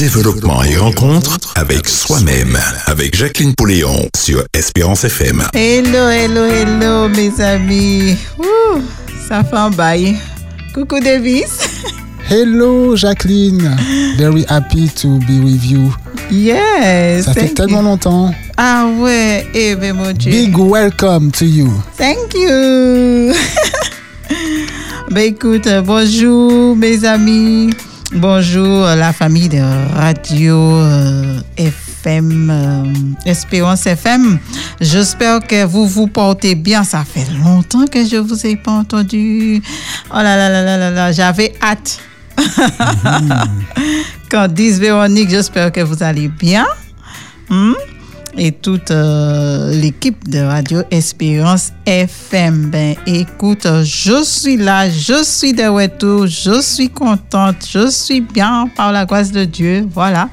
développement et rencontre avec soi-même, avec Jacqueline Pouléon sur Espérance FM. Hello, hello, hello, mes amis. Ouh, ça fait un bail. Coucou Davis. Hello Jacqueline, very happy to be with you. Yes. Ça fait tellement you. longtemps. Ah ouais, eh ben mon Dieu. Big welcome to you. Thank you. ben écoute, bonjour mes amis. Bonjour la famille de Radio euh, FM, euh, Espérance FM. J'espère que vous vous portez bien. Ça fait longtemps que je vous ai pas entendu. Oh là là là là là là, j'avais hâte. Quand disent Véronique, j'espère que vous allez bien. Hmm? Et toute euh, l'équipe de Radio Espérance FM. Ben, écoute, je suis là, je suis de retour, je suis contente, je suis bien par la grâce de Dieu. Voilà.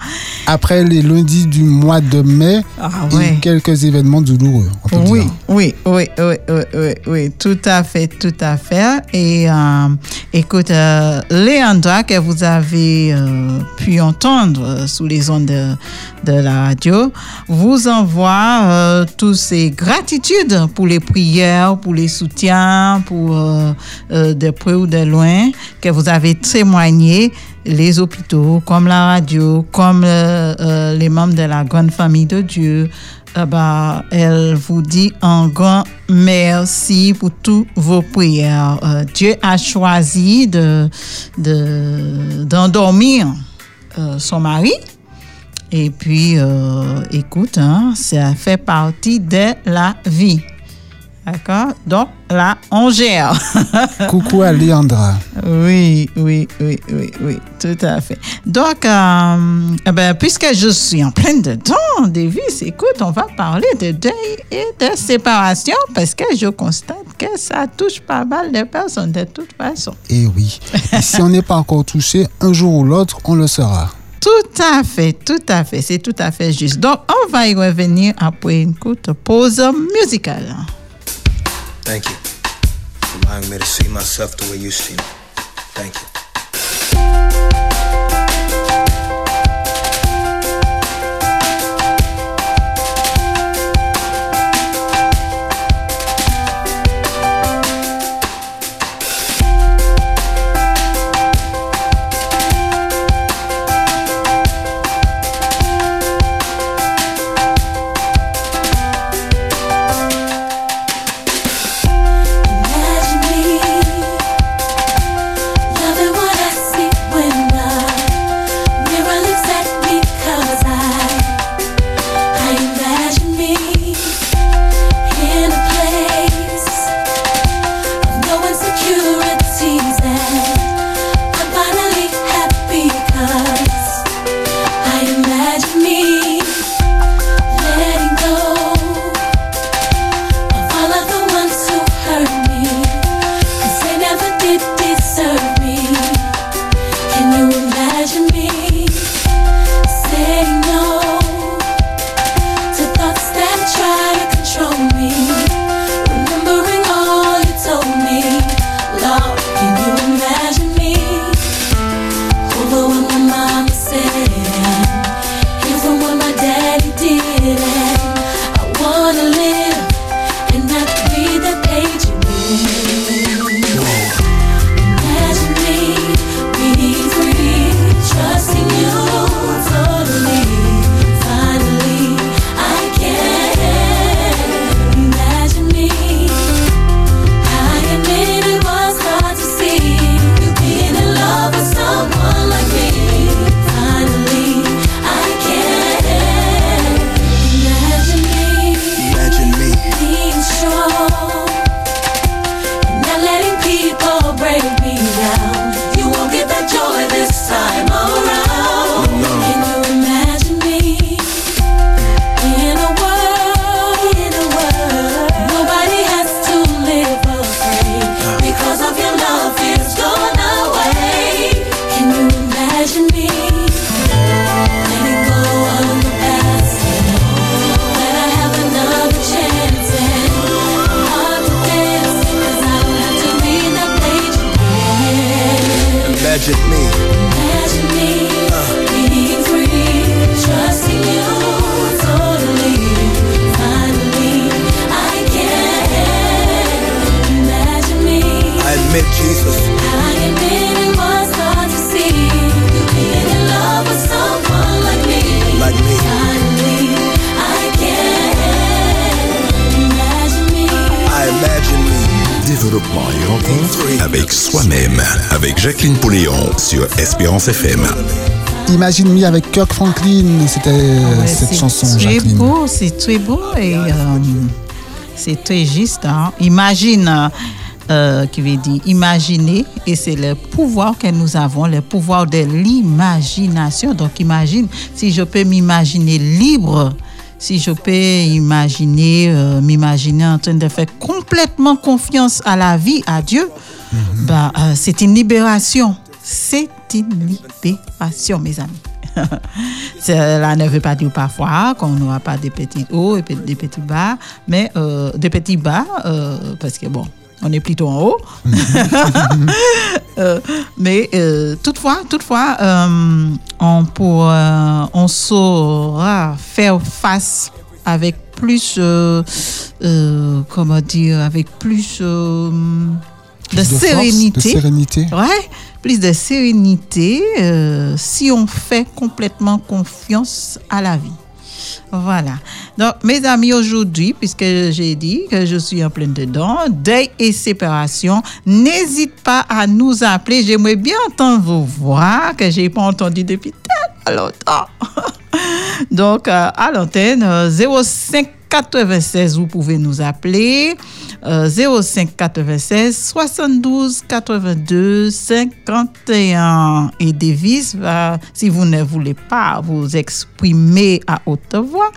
Après les lundis du mois de mai Ah et ouais. quelques événements douloureux. Oui, oui, oui, oui, oui, oui, oui, tout à fait, tout à fait. Et euh, écoute, euh, Léandra, que vous avez euh, pu entendre euh, sous les ondes de, de la radio, vous envoie euh, tous ces gratitudes pour les prières, pour les soutiens, pour euh, euh, de près ou de loin, que vous avez témoigné les hôpitaux, comme la radio, comme euh, euh, les membres de la grande famille de Dieu, ben, elle vous dit un grand merci pour toutes vos prières. Euh, Dieu a choisi de, de- d'endormir son mari. Et puis, euh, écoute, hein, ça fait partie de la vie. D'accord? Donc, là, on gère. Coucou à Leandra. Oui, oui, oui, oui, oui, tout à fait. Donc, euh, eh ben, puisque je suis en pleine dedans, Davis, écoute, on va parler de deuil et de séparation parce que je constate que ça touche pas mal de personnes de toute façon. Et oui. Et si on n'est pas encore touché, un jour ou l'autre, on le sera. Tout à fait, tout à fait, c'est tout à fait juste. Donc, on va y revenir après une courte pause musicale. Thank you for allowing me to see myself the way you see me. Thank you. Espérance FM. Imagine Me avec Kirk Franklin, c'était Ouais, cette c'est chanson, très Jacqueline. beau, c'est très beau et euh, c'est très juste. hein. Imagine, euh, qui veut dire imaginer, et c'est le pouvoir que nous avons, le pouvoir de l'imagination. Donc imagine, si je peux m'imaginer libre, si je peux imaginer, euh, m'imaginer en train de faire complètement confiance à la vie, à Dieu, bah, euh, c'est une libération. C'est une libération, mes amis. Cela ne veut pas dire parfois qu'on n'aura pas des petits hauts et des petits bas, mais euh, des petits bas, euh, parce que bon, on est plutôt en haut. Euh, mais euh, toutefois, toutefois, euh, on, pourra- on saura faire face avec plus, comment dire, avec plus de, force, sérénité. De sérénité. Ouais, plus de sérénité euh, si on fait complètement confiance à la vie. Voilà. Donc, mes amis, aujourd'hui, puisque j'ai dit que je suis en plein dedans, deuil et séparation, n'hésite pas à nous appeler. J'aimerais bien entendre vos voix que j'ai pas entendues depuis tellement longtemps. Donc, euh, à l'antenne, euh, 05 96, vous pouvez nous appeler. Euh, 05 96 72 82 51. Et Davis va, si vous ne voulez pas vous exprimer à haute voix,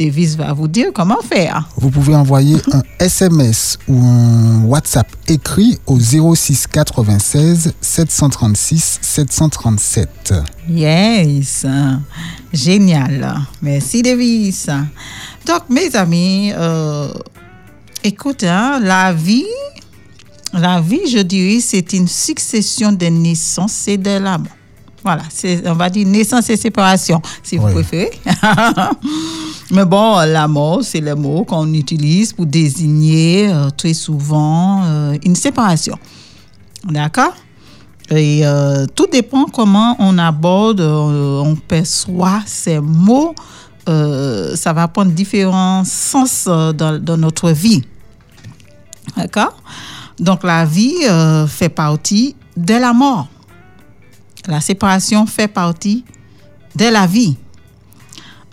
Davis va vous dire comment faire. Vous pouvez envoyer un SMS ou un WhatsApp écrit au 06 96 736 737. Yes, génial. Merci Davis. Donc, mes amis, euh, écoute, hein, la vie, la vie, je dirais, c'est une succession de naissances et de la mort. Voilà, c'est, on va dire naissance et séparation, si vous préférez. Mais bon, la mort, c'est le mot qu'on utilise pour désigner euh, très souvent euh, une séparation. D'accord? Et euh, tout dépend comment on aborde, on perçoit ces mots. Ça va prendre différents sens dans, notre vie. D'accord? Donc la vie fait partie de la mort. La séparation fait partie de la vie.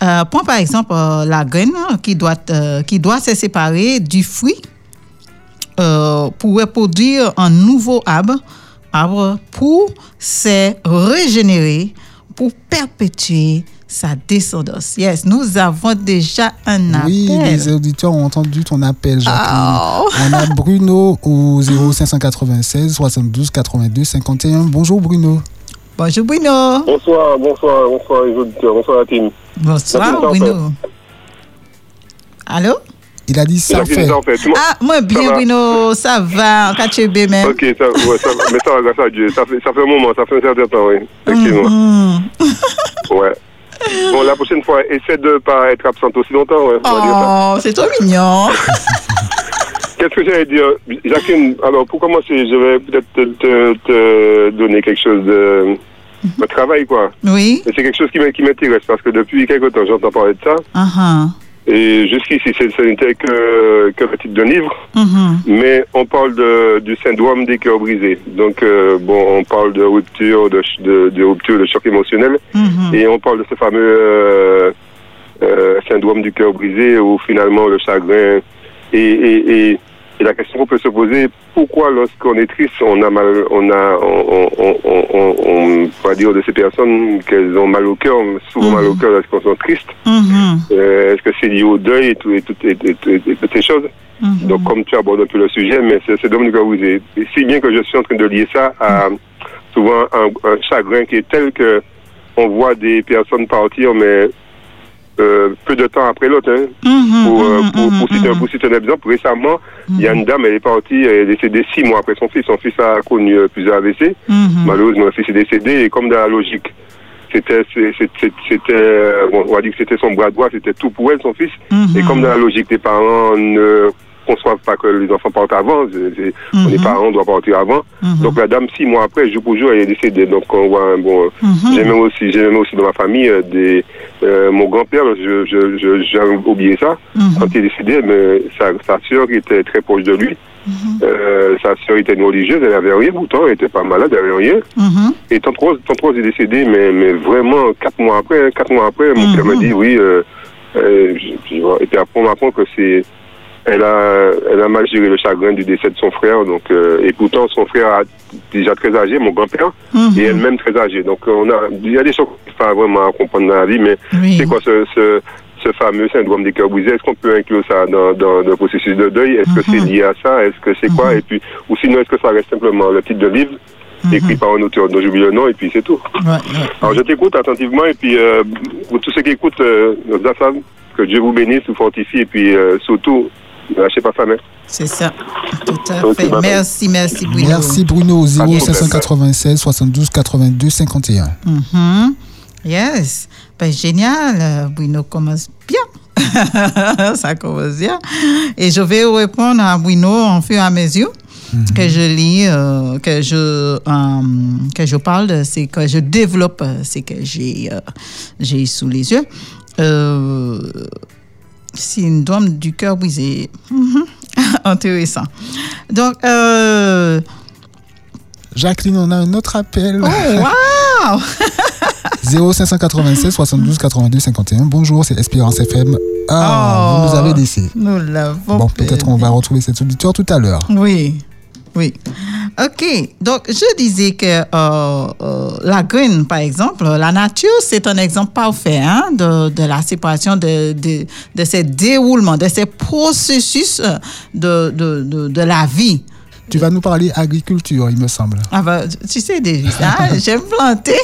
Euh, prends par exemple euh, la graine hein, qui doit, euh, qui doit se séparer du fruit euh, pour produire un nouveau arbre, arbre pour se régénérer, pour perpétuer sa descendance. Yes, nous avons déjà un appel. Oui, les auditeurs ont entendu ton appel, Jacqueline. Oh. On a Bruno au 0596 72 82 51. Bonjour Bruno. Bonjour Bruno. Bonsoir, bonsoir, bonsoir les auditeurs, bonsoir la team. Bonsoir Bruno. Allô? Il a dit ça fait. en fait. Moi- Ah, moi bien. Bruno, ça va, es bien même. Ok, ça, ouais, ça, mais ça, grâce à Dieu, ça fait, ça fait un moment, ça fait un certain temps, oui. Effectivement. Mhm. Ouais. Bon, la prochaine fois, essaie de ne pas être absente aussi longtemps, ouais. Oh, c'est trop mignon. Qu'est-ce que j'allais dire? Jacqueline, alors pour commencer, je vais peut-être te, te- te donner quelque chose de, de travail, quoi. Oui. Et c'est quelque chose qui m'in- qui m'intéresse parce que depuis quelque temps, j'entends parler de ça. Ah. Et jusqu'ici, ce n'était que, que le titre d'un livre. Mhm. Mais on parle de, du syndrome des cœurs brisés. Donc, euh, bon, on parle de rupture, de, de, de rupture, de choc émotionnel. Mhm. Et on parle de ce fameux euh, euh, syndrome du cœur brisé où finalement le chagrin. Et, et, et, et la question qu'on peut se poser, pourquoi lorsqu'on est triste, on a mal, on a, on, on, on, on, on va dire de ces personnes qu'elles ont mal au cœur, souvent mal au cœur lorsqu'on sont tristes? Mhm. Euh, Est-ce que c'est lié au deuil et, tout, et, tout, et, et- toutes ces choses? Mhm. donc, comme tu abordes un peu le sujet, mais c'est Dominique Aouzé. Et si bien que je suis en train de lier ça à souvent un, un chagrin qui est tel que on voit des personnes partir, mais euh, peu de temps après l'autre. Hein. Mhm, Pour, euh, mhm, pour, pour, citer, un- mhm. pour citer un exemple, récemment, il y a une dame, elle est partie, elle est décédée six mois après son fils. Son fils a connu euh, plusieurs AVC. Malheureusement, le fils est décédé et comme dans la logique, c'était, c'était, bon, on va dire que c'était son bras droit, c'était tout pour elle, son fils. Et comme dans la logique des parents ne conçoivent pas que les enfants partent avant, c'est- Mhm. les parents doivent partir avant. Mhm. Donc la dame, six mois après, jour pour jour, elle est décédée. Donc on voit, bon, Mhm. j'ai même aussi, j'ai même aussi dans ma famille euh, des, euh, mon grand-père, je, je, je, j'ai oublié ça, quand il est décédé, mais sa, sa sœur qui était très proche de lui, euh, sa sœur était une religieuse, elle avait rien pourtant, elle était pas malade, elle avait rien. Et tante Rose, tante Rose est décédée, mais, mais vraiment, quatre mois après, hein, quatre mois après, mon père m'a dit, oui, euh, euh, je- je- et puis après, on m'apprend que c'est, elle a, elle a mal géré le chagrin du décès de son frère, donc, euh, et pourtant, son frère a déjà très âgé, mon grand-père, Mhm. et elle-même très âgée. Donc, euh, on a, il y a des choses qu'il faut vraiment à comprendre dans la vie, mais Oui. c'est quoi ce, ce, ce fameux syndrome des cœurs brisés? Est-ce qu'on peut inclure ça dans, dans, dans le processus de deuil? Est-ce que c'est Mhm. lié à ça? Est-ce que c'est quoi? Et puis, ou sinon, est-ce que ça reste simplement le titre de livre écrit par un auteur dont j'oublie le nom et puis c'est tout? Ouais, ouais. Alors je t'écoute attentivement et puis euh, pour tous ceux qui écoutent, euh, que Dieu vous bénisse, vous fortifie et puis euh, surtout, ne lâchez pas sa main. C'est ça. Tout à fait. Merci, merci Bruno. Merci Bruno, Pas de 0596 72 82 51. Mhm. Yes. Ben, génial. Bruno commence bien. Ça commence bien. Et je vais répondre à Bruno en fur et à mesure que je lis, euh, que, je, euh, que je parle, de- c'est que je développe euh, ce que j'ai euh, j'ai sous les yeux. Syndrome du cœur brisé. Mhm. Intéressant. Donc, euh, Jacqueline, on a un autre appel. oh, wow! 0596 72 82 51. Bonjour, c'est Espérance FM. Ah, vous nous avez laissé. Nous l'avons. Bon, peut-être qu'on va retrouver cet auditeur tout à l'heure. Oui, oui. OK. Donc, je disais que euh, euh, la graine, par exemple, la nature, c'est un exemple parfait hein, de, de la séparation de, de, de ces déroulements, de ces processus euh, de, de, la vie. Tu vas nous parler agriculture, il me semble. Ah ben, tu sais déjà, hein, j'aime planter.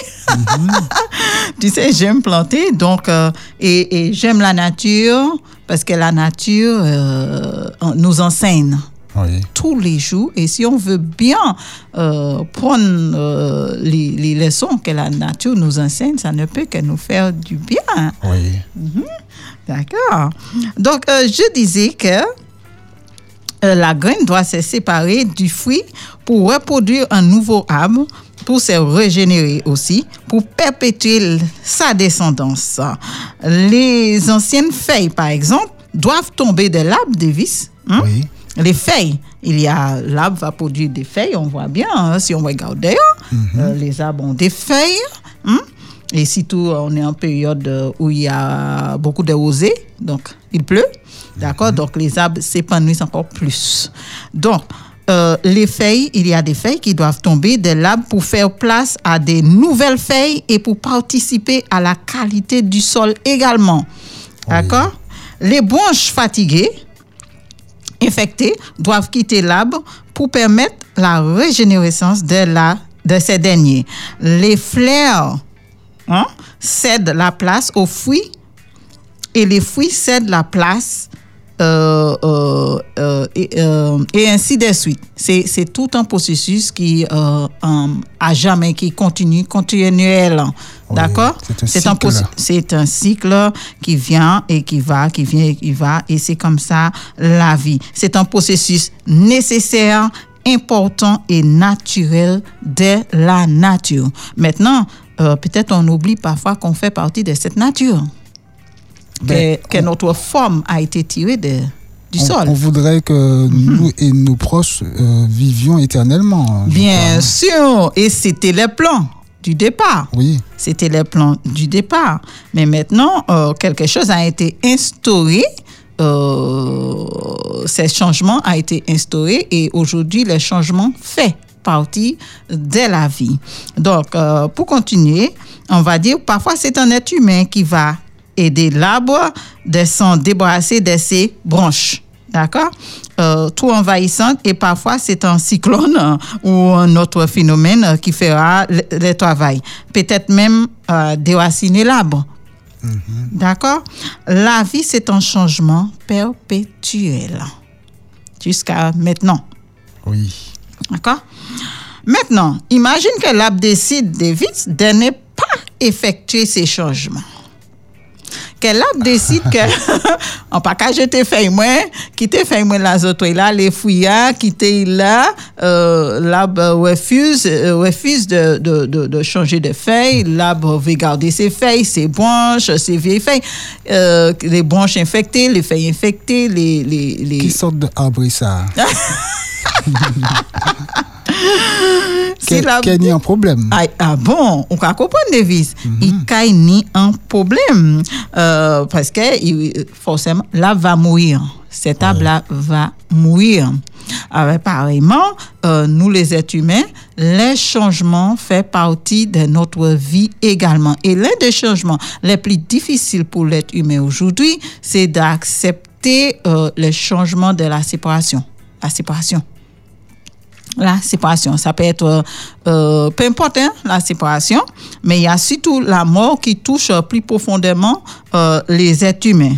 tu sais, j'aime planter. Donc, euh, et, et j'aime la nature parce que la nature euh, nous enseigne Oui. tous les jours. Et si on veut bien euh, prendre euh, les, les leçons que la nature nous enseigne, ça ne peut que nous faire du bien. Oui. D'accord. Donc, euh, je disais que la graine doit se séparer du fruit pour reproduire un nouveau arbre, pour se régénérer aussi, pour perpétuer sa descendance. Les anciennes feuilles, par exemple, doivent tomber de l'arbre de vis. hein? Oui. Les feuilles, il y a l'arbre va produire des feuilles, on voit bien hein, si on regarde d'ailleurs. Euh, les arbres ont des feuilles. hein. Et surtout, on est en période où il y a beaucoup de rosée, donc il pleut. D'accord Donc les arbres s'épanouissent encore plus. Donc, euh, les feuilles, il y a des feuilles qui doivent tomber de l'arbre pour faire place à des nouvelles feuilles et pour participer à la qualité du sol également. D'accord Les branches fatiguées, infectés doivent quitter l'arbre pour permettre la régénérescence de, la, de ces derniers. Les fleurs hein, cèdent la place aux fruits et les fruits cèdent la place euh, euh, euh, et, et ainsi de suite. C'est tout un processus qui à jamais, qui continue, continuel. Oui, D'accord? c'est un cycle. c'est un cycle qui vient et qui va, qui vient et qui va, et c'est comme ça la vie. C'est un processus nécessaire, important et naturel de la nature. Maintenant, euh, peut-être on oublie parfois qu'on fait partie de cette nature, que, que notre forme a été tirée de, du on, sol. on voudrait que nous et nos proches euh, vivions éternellement. Bien sûr, et c'était le plan du départ. Oui. C'était le plan du départ. Mais maintenant, euh, quelque chose a été instauré. Euh, ces changements a été instauré et aujourd'hui, les changements fait partie de la vie. Donc, euh, pour continuer, on va dire parfois c'est un être humain qui va aider l'arbre de s'en débarrasser de ses branches. D'accord? Euh, Tout envahissante et parfois c'est un cyclone euh, ou un autre phénomène euh, qui fera le, le travail. Peut-être même euh, déraciner l'arbre. D'accord? La vie, c'est un changement perpétuel jusqu'à maintenant. Oui. D'accord? Maintenant, imagine que l'arbre décide de vite de ne pas effectuer ces changements. Qu'elle a décide que en pas qu'à jeter feuille moins quitter feuille moins la là les fouillards quitter là euh, l'arbre refuse euh, refuse de, de, de, de changer de feuilles l'arbre veut garder ses feuilles ses branches ses vieilles feuilles euh, les branches infectées les feuilles infectées les les, les... Qui sorte d'arbre ça Quel la- quel est un problème Ah, ah bon, on peut comprendre, Davis. Il n'y ni un problème. Euh, parce que il- forcément, là va mourir. Cet arbre-là va mourir. Alors, pareillement, euh, nous les êtres humains, les changements font partie de notre vie également. Et l'un des changements les plus difficiles pour l'être humain aujourd'hui, c'est d'accepter euh, les changements de la séparation. La séparation la séparation. Ça peut être, euh, peu importe hein, la séparation, mais il y a surtout la mort qui touche plus profondément euh, les êtres humains.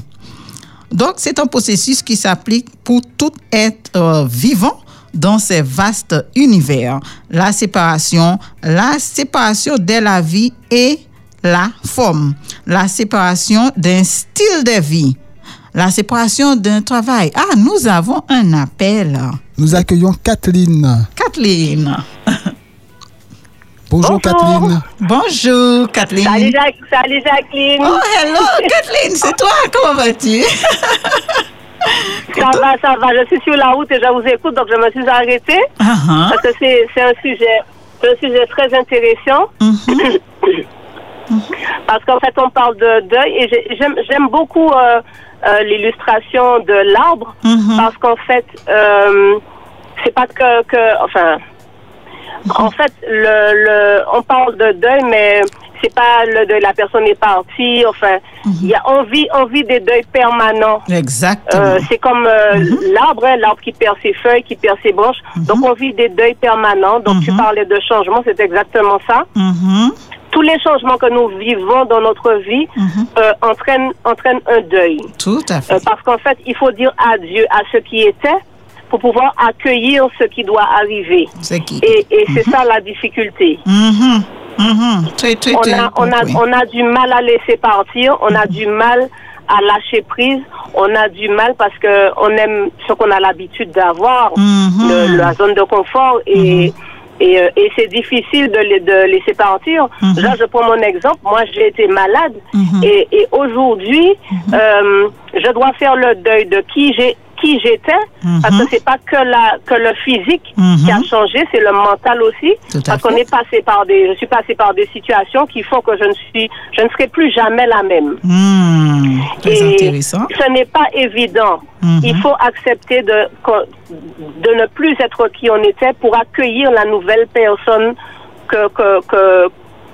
Donc, c'est un processus qui s'applique pour tout être euh, vivant dans ces vastes univers. La séparation, la séparation de la vie et la forme. La séparation d'un style de vie. La séparation d'un travail. Ah, nous avons un appel. Nous accueillons Kathleen. Kathleen. Bonjour, Bonjour. Kathleen. Bonjour, Kathleen. Salut, Jacques, salut Jacqueline. Oh, hello, Kathleen, c'est toi, comment vas-tu? Ça va, ça va. Je suis sur la route et je vous écoute, donc je me suis arrêtée Ah, ah. parce que c'est c'est un sujet, c'est un sujet très intéressant. Parce qu'en fait, on parle de deuil et j'ai- j'aime j'aime beaucoup euh, euh, l'illustration de l'arbre Mhm. parce qu'en fait, euh, c'est pas que, que enfin, en fait, le, le, on parle de deuil, mais c'est pas le deuil, la personne est partie. Enfin, il y a envie, envie des deuils permanents. Exactement. Euh, c'est comme euh, l'arbre, hein, l'arbre qui perd ses feuilles, qui perd ses branches. Donc, on vit des deuils permanents. Donc, tu parlais de changement, c'est exactement ça. Mhm. Tous les changements que nous vivons dans notre vie euh, entraînent, entraînent un deuil. Tout à Euh, fait. parce qu'en fait, il faut dire adieu à ce qui était pour pouvoir accueillir ce qui doit arriver. C'est qui? Et, et c'est ça la difficulté. Mhm. Mhm. Très, très, On a, on, a, compris. on a du mal à laisser partir, on a du mal à lâcher prise, on a du mal parce que on aime ce qu'on a l'habitude d'avoir, Mhm. la zone de confort et et c'est difficile de, les- de laisser partir. Mhm. Là, je prends mon exemple. Moi, j'ai été malade Mhm. et, et aujourd'hui, euh, je dois faire le deuil de qui j'ai qui j'étais parce que c'est pas que la que le physique qui a Mhm. changé, c'est le mental aussi parce qu'on est passé par des je suis passé par des situations qui font que je ne suis je ne serai plus jamais la même. Hmm. Très Et intéressant. ce n'est pas évident. Mhm. Il faut accepter de, de ne plus être qui on était pour accueillir la nouvelle personne que, que, que,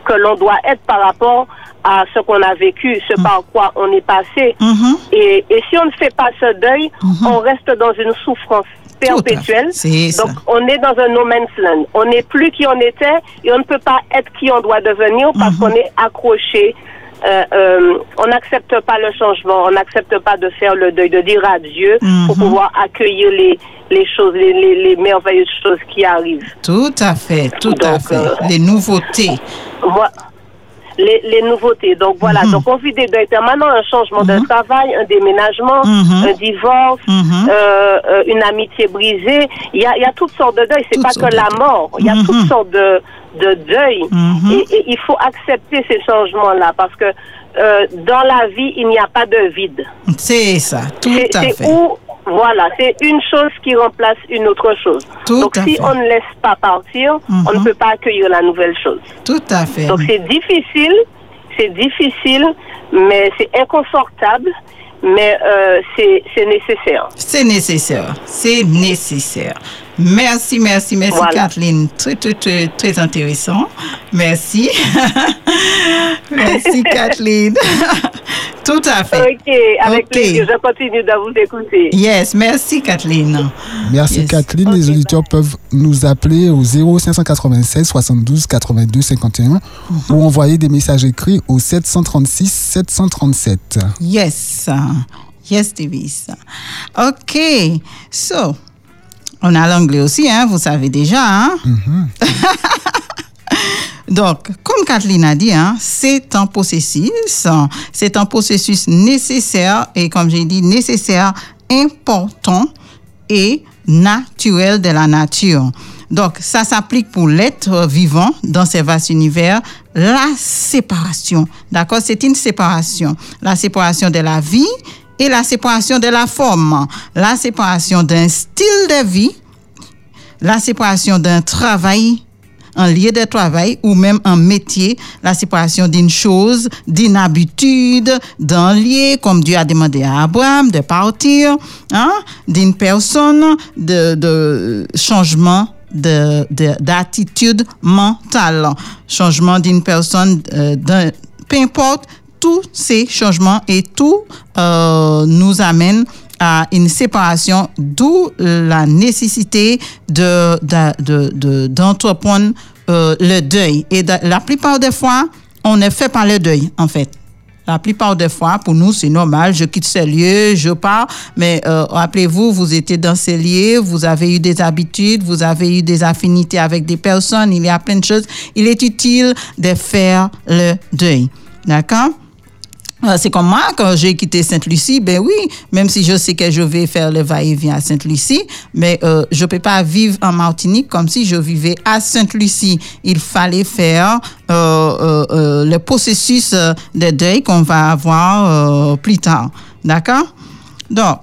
que l'on doit être par rapport à ce qu'on a vécu, ce par quoi on est passé. Mhm. Et, et si on ne fait pas ce deuil, on reste dans une souffrance perpétuelle. Donc, on est dans un no man's land. On n'est plus qui on était et on ne peut pas être qui on doit devenir parce qu'on est accroché. Euh, euh, on n'accepte pas le changement, on n'accepte pas de faire le deuil, de dire adieu pour pouvoir accueillir les, les choses, les, les, les merveilleuses choses qui arrivent. Tout à fait, tout à fait. euh, Les nouveautés. Voilà. Les, les nouveautés. Donc voilà, Mhm. donc on vit des deuils permanents, un changement de travail, un déménagement, Mhm. un divorce, Mhm. euh, euh, une amitié brisée. Il y a, il y a toutes sortes de deuils. C'est pas que la mort. Il y a Mhm. toutes sortes de, de deuils. Mhm. Et, et il faut accepter ces changements-là parce que euh, dans la vie, il n'y a pas de vide. C'est ça, tout C'est à c'est fait. où, voilà, c'est une chose qui remplace une autre chose. Tout Donc si fait. on ne laisse pas partir, on ne Mhm. peut pas accueillir la nouvelle chose. Tout à fait. Donc c'est difficile, c'est difficile, mais c'est inconfortable, mais euh, c'est nécessaire. C'est nécessaire. C'est nécessaire. Merci, merci, merci, Voilà. Kathleen. Très, très, très, très intéressant. Merci. merci, Kathleen. Tout à fait. Ok, avec plaisir, je continue de vous écouter. Yes, merci, Kathleen. Merci Yes. Kathleen. Les auditeurs peuvent nous appeler au 0596 72 82 51 ou envoyer des messages écrits au 736 737. Yes. Yes, Davis. OK. So, on a l'anglais aussi, hein, vous savez déjà. Hein? Donc, comme Kathleen a dit, hein, c'est un processus, hein, c'est un processus nécessaire et comme j'ai dit, nécessaire, important et naturel de la nature. Donc, ça s'applique pour l'être vivant dans ces vastes univers. La séparation, d'accord? C'est une séparation. La séparation de la vie et la séparation de la forme. La séparation d'un style de vie, la séparation d'un travail un lieu de travail ou même un métier, la séparation d'une chose, d'une habitude, d'un lieu, comme Dieu a demandé à Abraham de partir, hein, d'une personne, de, de changement de, de- d'attitude mentale, changement d'une personne, euh, peu importe, tous ces changements et tout euh, nous amène à une séparation, d'où la nécessité de, de- de- de- d'entreprendre euh, le deuil. Et la plupart des fois, on ne fait pas le deuil, en fait. La plupart des fois, pour nous, c'est normal. Je quitte ces lieux, je pars. Mais euh, rappelez-vous, vous étiez dans ces lieux, vous avez eu des habitudes, vous avez eu des affinités avec des personnes. Il y a plein de choses. Il est utile de faire le deuil. D'accord? Euh, C'est comme moi, quand j'ai quitté Sainte-Lucie, ben oui, même si je sais que je vais faire le va-et-vient à Sainte-Lucie, mais euh, je peux pas vivre en Martinique comme si je vivais à Sainte-Lucie. Il fallait faire euh, le processus de deuil qu'on va avoir plus tard. D'accord? Donc,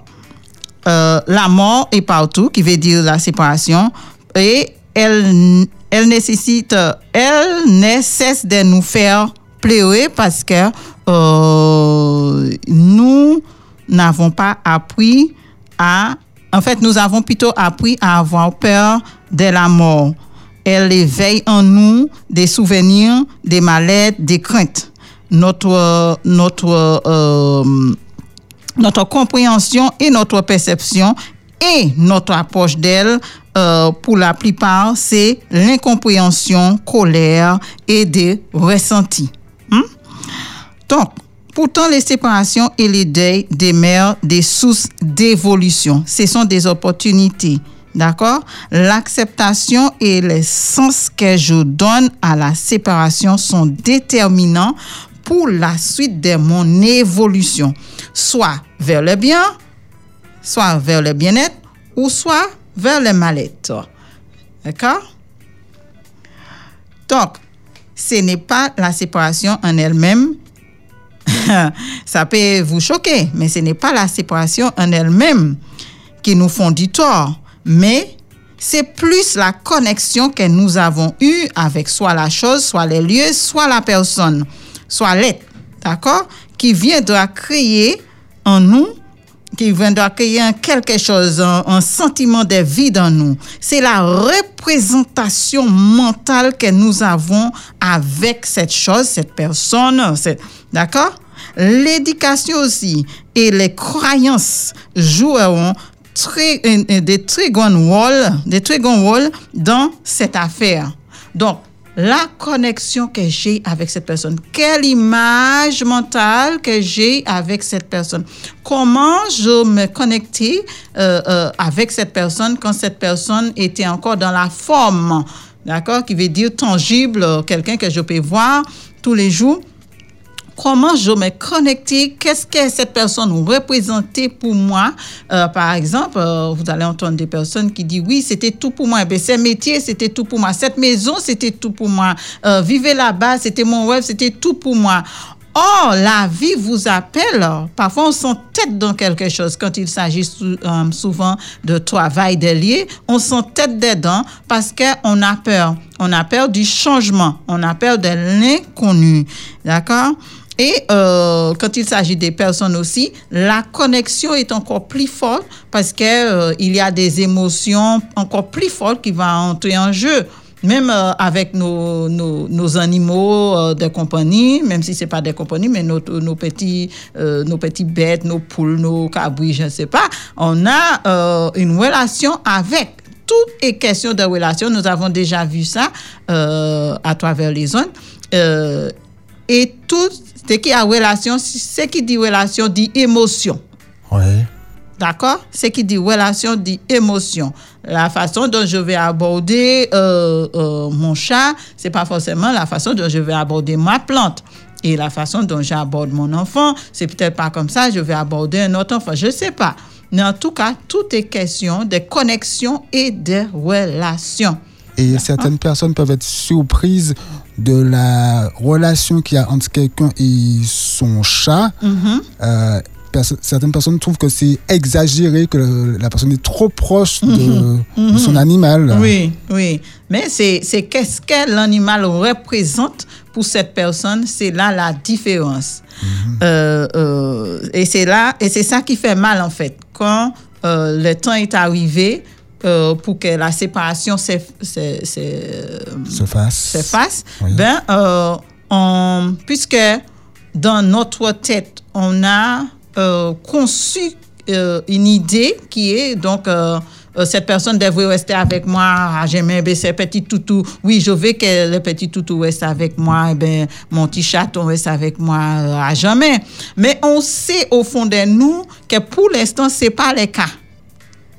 la mort est partout, qui veut dire la séparation, et elle, elle nécessite, elle ne cesse de nous faire pleurer parce que euh, nous n'avons pas appris à, en fait, nous avons plutôt appris à avoir peur de la mort. Elle éveille en nous des souvenirs, des malaises, des craintes. Notre, notre, euh, notre compréhension et notre perception et notre approche d'elle, euh, pour la plupart, c'est l'incompréhension, colère et des ressentis. Donc, pourtant, les séparations et les deuils demeurent des sources d'évolution. Ce sont des opportunités. D'accord? L'acceptation et le sens que je donne à la séparation sont déterminants pour la suite de mon évolution, soit vers le bien, soit vers le bien-être, ou soit vers le mal-être. D'accord? Donc, ce n'est pas la séparation en elle-même. Ça peut vous choquer, mais ce n'est pas la séparation en elle-même qui nous font du tort, mais c'est plus la connexion que nous avons eue avec soit la chose, soit les lieux, soit la personne, soit l'être, d'accord, qui viendra créer en nous qui viendra créer quelque chose, un, un sentiment de vie dans nous. C'est la représentation mentale que nous avons avec cette chose, cette personne, cette- d'accord? L'éducation aussi et les croyances joueront des très grands rôles, des très grands dans cette affaire. Donc, la connexion que j'ai avec cette personne, quelle image mentale que j'ai avec cette personne, comment je me connectais euh, euh, avec cette personne quand cette personne était encore dans la forme, d'accord, qui veut dire tangible, euh, quelqu'un que je peux voir tous les jours comment je me connectais, qu'est-ce que cette personne représentait pour moi? Euh, par exemple, euh, vous allez entendre des personnes qui disent oui, c'était tout pour moi. Ben, ce métier, c'était tout pour moi. Cette maison, c'était tout pour moi. Euh, vivre là-bas, c'était mon rêve, c'était tout pour moi. Or, la vie vous appelle. Parfois, on s'entête dans quelque chose. Quand il s'agit euh, souvent de travail de lié, on s'entête dedans parce qu'on a peur. On a peur du changement. On a peur de l'inconnu. D'accord? Et euh, quand il s'agit des personnes aussi, la connexion est encore plus forte parce que euh, y a des émotions encore plus fortes qui vont entrer en jeu. Même euh, avec nos, nos, animaux euh, de compagnie, même si c'est pas des compagnies, mais nos, nos petits nos petits bêtes, nos poules, nos cabris, je ne sais pas, on a une relation avec tout est question de relation. Nous avons déjà vu ça à travers les zones. Et tout ce qui a relation, ce qui dit relation dit émotion. Ouais. D'accord? C'est qui dit relation dit émotion. La façon dont je vais aborder euh, euh, mon chat, c'est pas forcément la façon dont je vais aborder ma plante. Et la façon dont j'aborde mon enfant, c'est peut-être pas comme ça, je vais aborder un autre enfant. Je sais pas. Mais en tout cas, tout est question de connexion et de relations. Et certaines personnes peuvent être surprises de la relation qu'il y a entre quelqu'un et son chat. Mhm. Euh, certaines personnes trouvent que c'est exagéré, que le- la personne est trop proche de, Mhm. de son animal. Oui, oui. Mais c'est qu'est-ce que l'animal représente pour cette personne, c'est là la différence. Euh, euh, et c'est là, et c'est ça qui fait mal en fait. Quand le temps est arrivé euh, pour que la séparation s'e- s'e- Se fasse. se fasse, Oui. ben, euh, on- puisque dans notre tête, on a euh, conçu une idée qui est donc cette personne devrait rester avec moi à jamais, ben, ce petit toutou. Oui, je veux que le petit toutou reste avec moi, eh ben, mon petit chaton reste avec moi à jamais. Mais on sait au fond de nous que pour l'instant, c'est pas le cas.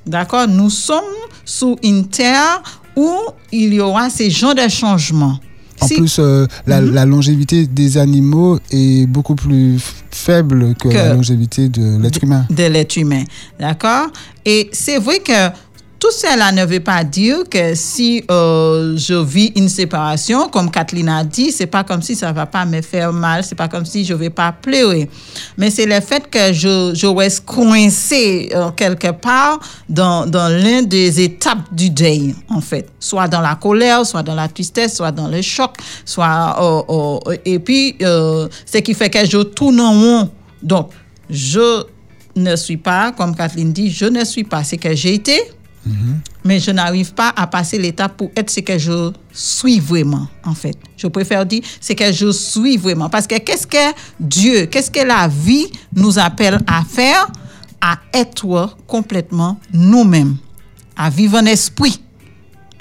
D'accord? Nous sommes sous une terre où il y aura ces genres de changements. En Si- plus, euh, la, la longévité des animaux est beaucoup plus faible que, Que- la longévité de l'être humain. de l'être humain. D'accord? Et c'est vrai que tout cela ne veut pas dire que si euh, je vis une séparation, comme Kathleen a dit, c'est pas comme si ça va pas me faire mal, c'est pas comme si je vais pas pleurer. Mais c'est le fait que je, je reste coincé euh, quelque part dans, dans l'une des étapes du deuil, en fait. Soit dans la colère, soit dans la tristesse, soit dans le choc, soit... euh, euh, et puis, euh, ce qui fait que je tourne en rond. Donc, je ne suis pas, comme Kathleen dit, je ne suis pas ce que j'ai été, mais je n'arrive pas à passer l'étape pour être ce que je suis vraiment, en fait. Je préfère dire ce que je suis vraiment. Parce que qu'est-ce que Dieu, qu'est-ce que la vie nous appelle à faire? À être complètement nous-mêmes, à vivre en esprit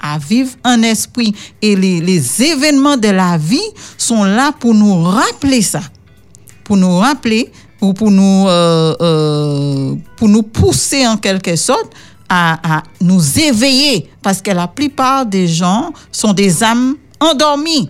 à vivre en esprit. Et les, les événements de la vie sont là pour nous rappeler ça pour nous rappeler ou pour nous, euh, euh, pour nous pousser en quelque sorte à, nous éveiller. Parce que la plupart des gens sont des âmes endormies.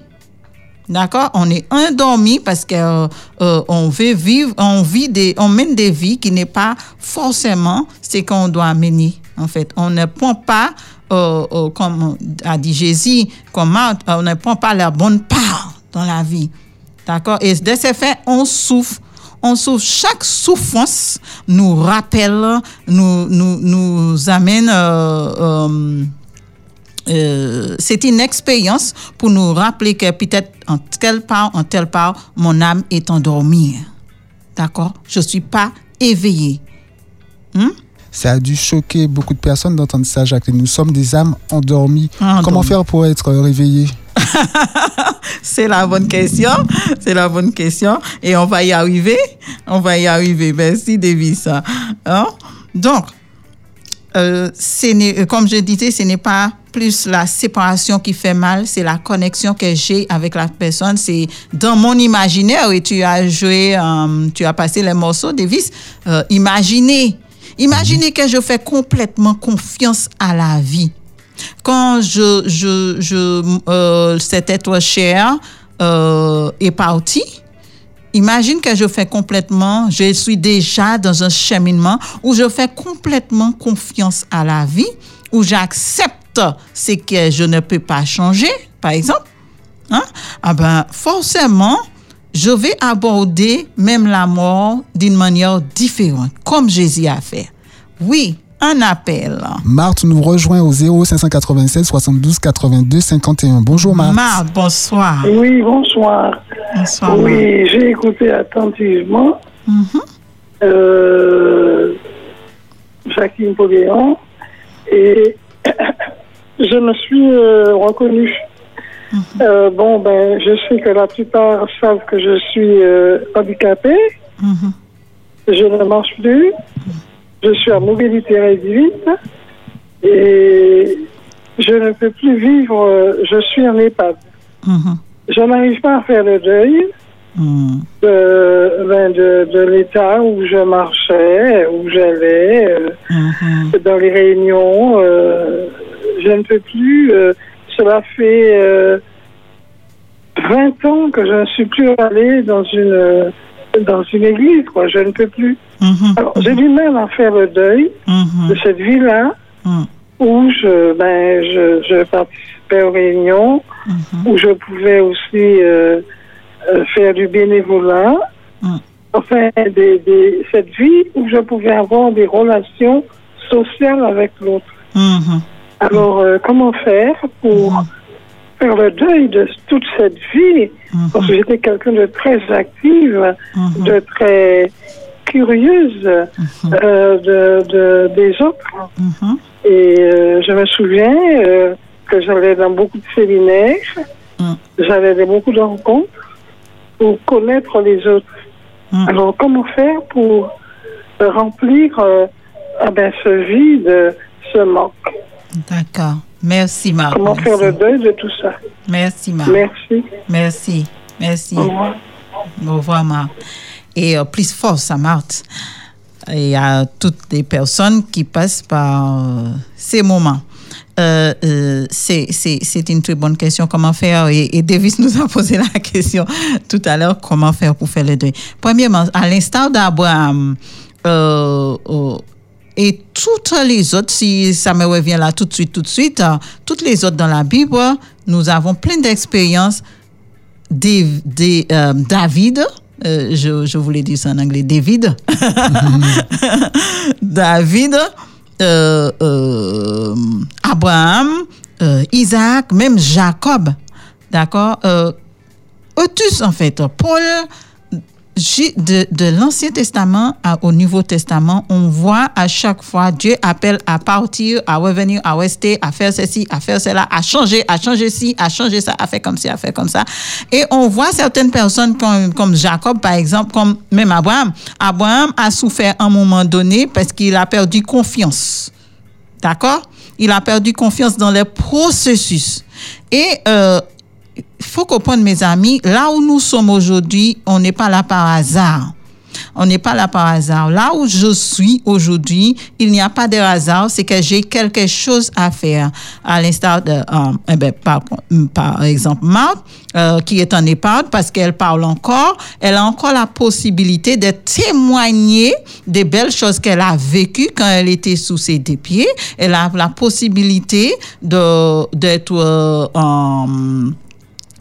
D'accord? On est endormi parce que euh, euh, on veut vivre, on vit des, on mène des vies qui n'est pas forcément ce qu'on doit mener. En fait, on ne prend pas, euh, comme a dit Jésus, comme on ne prend pas la bonne part dans la vie. D'accord? Et de ce fait, on souffre. On souffre. Chaque souffrance nous rappelle, nous, nous, nous amène. euh, euh, euh, c'est une expérience pour nous rappeler que peut-être en telle part, en telle part, mon âme est endormie. D'accord? Je ne suis pas éveillée. Ça a dû choquer beaucoup de personnes d'entendre ça, Jacqueline. Nous sommes des âmes endormies. Endormies. Comment faire pour être réveillés C'est la bonne question. C'est la bonne question. Et on va y arriver. On va y arriver. Merci, Davis. Hein? Donc, euh, ce n'est- comme je disais, ce n'est pas plus la séparation qui fait mal, c'est la connexion que j'ai avec la personne. C'est dans mon imaginaire et tu as joué, euh, tu as passé les morceaux, Davis. Euh, imaginez, imaginez que je fais complètement confiance à la vie. Quand je, je, je cet être cher est parti, Imagine que je fais complètement, je suis déjà dans un cheminement où je fais complètement confiance à la vie, où j'accepte ce que je ne peux pas changer, par exemple. Hein? Ah ben, forcément, je vais aborder même la mort d'une manière différente, comme Jésus a fait. Oui, un appel. Marthe nous rejoint au 0596 72 82 51. Bonjour Marthe. Marthe, bonsoir. Oui, bonsoir. Bonsoir. Oui, j'ai écouté attentivement Mhm. euh, Jacqueline Poguéon et je me suis euh, reconnue. Euh, bon, ben, je sais que la plupart savent que je suis euh, handicapée. Mhm. Je ne marche plus. Je suis à mobilité réduite. Et je ne peux plus vivre. Je suis en EHPAD. Mhm. Je n'arrive pas à faire le deuil de, ben, de, de l'état où je marchais, où j'allais, euh, Mhm. dans les réunions. euh, je ne peux plus. euh, cela fait euh, 20 ans que je ne suis plus allée dans une, dans une église. Quoi. Je ne peux plus. Mhm. Alors, j'ai du mal à faire le deuil Mhm. de cette vie-là Mhm. où je, ben, je, je participais aux réunions, où je pouvais aussi euh, euh, faire du bénévolat. Enfin, des, des- cette vie où je pouvais avoir des relations sociales avec l'autre. Alors, euh, comment faire pour. Faire le deuil de toute cette vie Mhm. Parce que j'étais quelqu'un de très active, Mhm. de très curieuse Mhm. euh, de, de- des autres. Et euh, je me souviens euh, que j'allais dans beaucoup de séminaires, j'allais dans beaucoup de rencontres pour connaître les autres. Alors, comment faire pour remplir ah ben, ce vide, ce manque? D'accord. Merci, Marc. Comment faire le deuil de tout ça? Merci, Marc. Merci. Merci. Merci. Au revoir. Au revoir, Marthe. Et euh, plus force à Marthe. Et à toutes les personnes qui passent par euh, ces moments. Euh, euh, c'est une très bonne question. Comment faire? Et, et Davis nous a posé la question tout à l'heure. Comment faire pour faire le deuil? Premièrement, à l'instar d'Abraham euh, et toutes les autres, si ça me revient là tout de suite, tout de suite, euh, toutes les autres dans la Bible, nous avons plein d'expériences. Des, des, euh, David, euh, je, je voulais dire ça en anglais, David, David, euh, euh, Abraham, Isaac, même Jacob, d'accord eux tous, en fait, Paul, de, de l'Ancien Testament au Nouveau Testament, on voit à chaque fois Dieu appelle à partir, à revenir, à rester, à faire ceci, à faire cela, à changer, à changer ci, à changer ça, à faire comme ci, à faire comme ça. Et on voit certaines personnes comme, comme Jacob, par exemple, comme même Abraham. Abraham a souffert à un moment donné parce qu'il a perdu confiance. D'accord? Il a perdu confiance dans les processus. Et euh, faut comprendre, mes amis, là où nous sommes aujourd'hui, on n'est pas là par hasard. On n'est pas là par hasard. Là où je suis aujourd'hui, il n'y a pas de hasard, c'est que j'ai quelque chose à faire. À l'instar de, euh, eh ben, par, exemple, Marthe, euh, qui est en EHPAD parce qu'elle parle encore, elle a encore la possibilité de témoigner des belles choses qu'elle a vécues quand elle était sous ses deux pieds. Elle a la possibilité de d'être euh,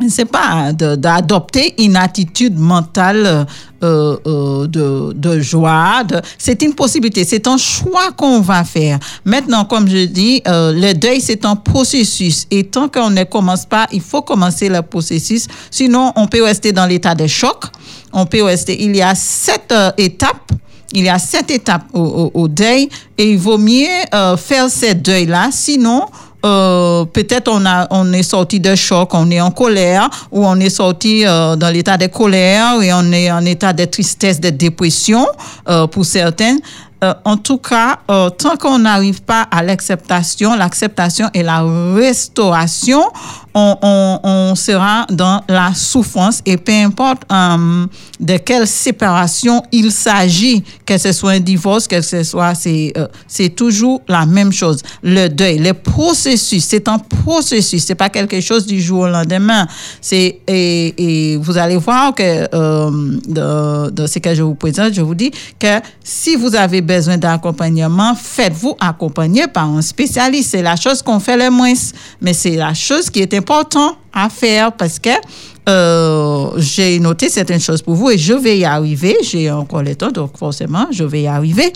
sais pas, de- d'adopter une attitude mentale euh, euh, de, de joie. c'est une possibilité, c'est un choix qu'on va faire. Maintenant, comme je dis, euh, le deuil, c'est un processus. Et tant qu'on ne commence pas, il faut commencer le processus. Sinon, on peut rester dans l'état de choc. On peut rester. Il y a sept euh, étapes. Il y a sept étapes au, au- au deuil et il vaut mieux euh, faire ces deuils-là. Sinon, euh, peut-être on, a, on est sorti de choc, on est en colère ou on est sorti euh, dans l'état de colère et on est en état de tristesse, de dépression euh, pour certaines. Euh, en tout cas, euh, tant qu'on n'arrive pas à l'acceptation, l'acceptation et la restauration, on, sera dans la souffrance et peu importe euh, de quelle séparation il s'agit, que ce soit un divorce, que ce soit, c'est euh, toujours la même chose. Le deuil, le processus, c'est un processus, c'est pas quelque chose du jour au lendemain. C'est et, vous allez voir que euh, de ce que je vous présente, je vous dis que si vous avez besoin d'accompagnement, faites-vous accompagner par un spécialiste. C'est la chose qu'on fait le moins, mais c'est la chose qui est importante à faire parce que euh, j'ai noté certaines choses pour vous et je vais y arriver. J'ai encore le temps, donc forcément, je vais y arriver.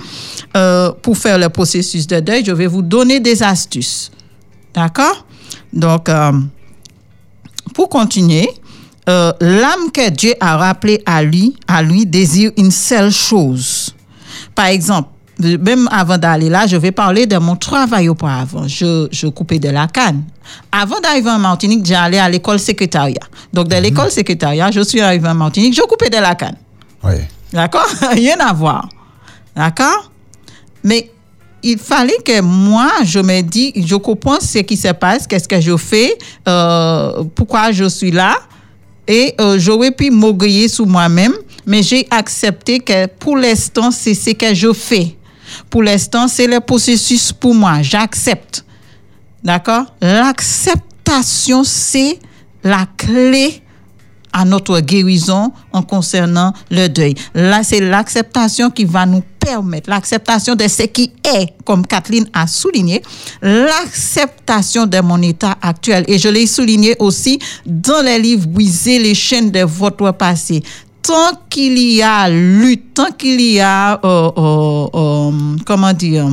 Euh, pour faire le processus de deuil, je vais vous donner des astuces. D'accord? Donc, euh, pour continuer, l'âme que Dieu a rappelée à lui, à lui désire une seule chose. Par exemple, même avant d'aller là, je vais parler de mon travail auparavant. Je, je coupais de la canne. Avant d'arriver en Martinique, j'allais à l'école secrétariat. Donc, de l'école secrétariat, je suis arrivé en Martinique, je coupais de la canne. Oui. D'accord? Rien à voir. D'accord? Mais il fallait que moi, je me dis, je comprends ce qui se passe, qu'est-ce que je fais, euh, pourquoi je suis là. Et euh, j'aurais pu m'orgueiller sur moi-même, mais j'ai accepté que pour l'instant, c'est ce que je fais. Pour l'instant, c'est le processus pour moi. J'accepte. D'accord? L'acceptation, c'est la clé à notre guérison en concernant le deuil. Là, c'est l'acceptation qui va nous permettre, l'acceptation de ce qui est, comme Kathleen a souligné, l'acceptation de mon état actuel. Et je l'ai souligné aussi dans les livres Briser les chaînes de votre passé. Tant qu'il y a lutte, tant qu'il y a, euh, euh, euh, comment dire,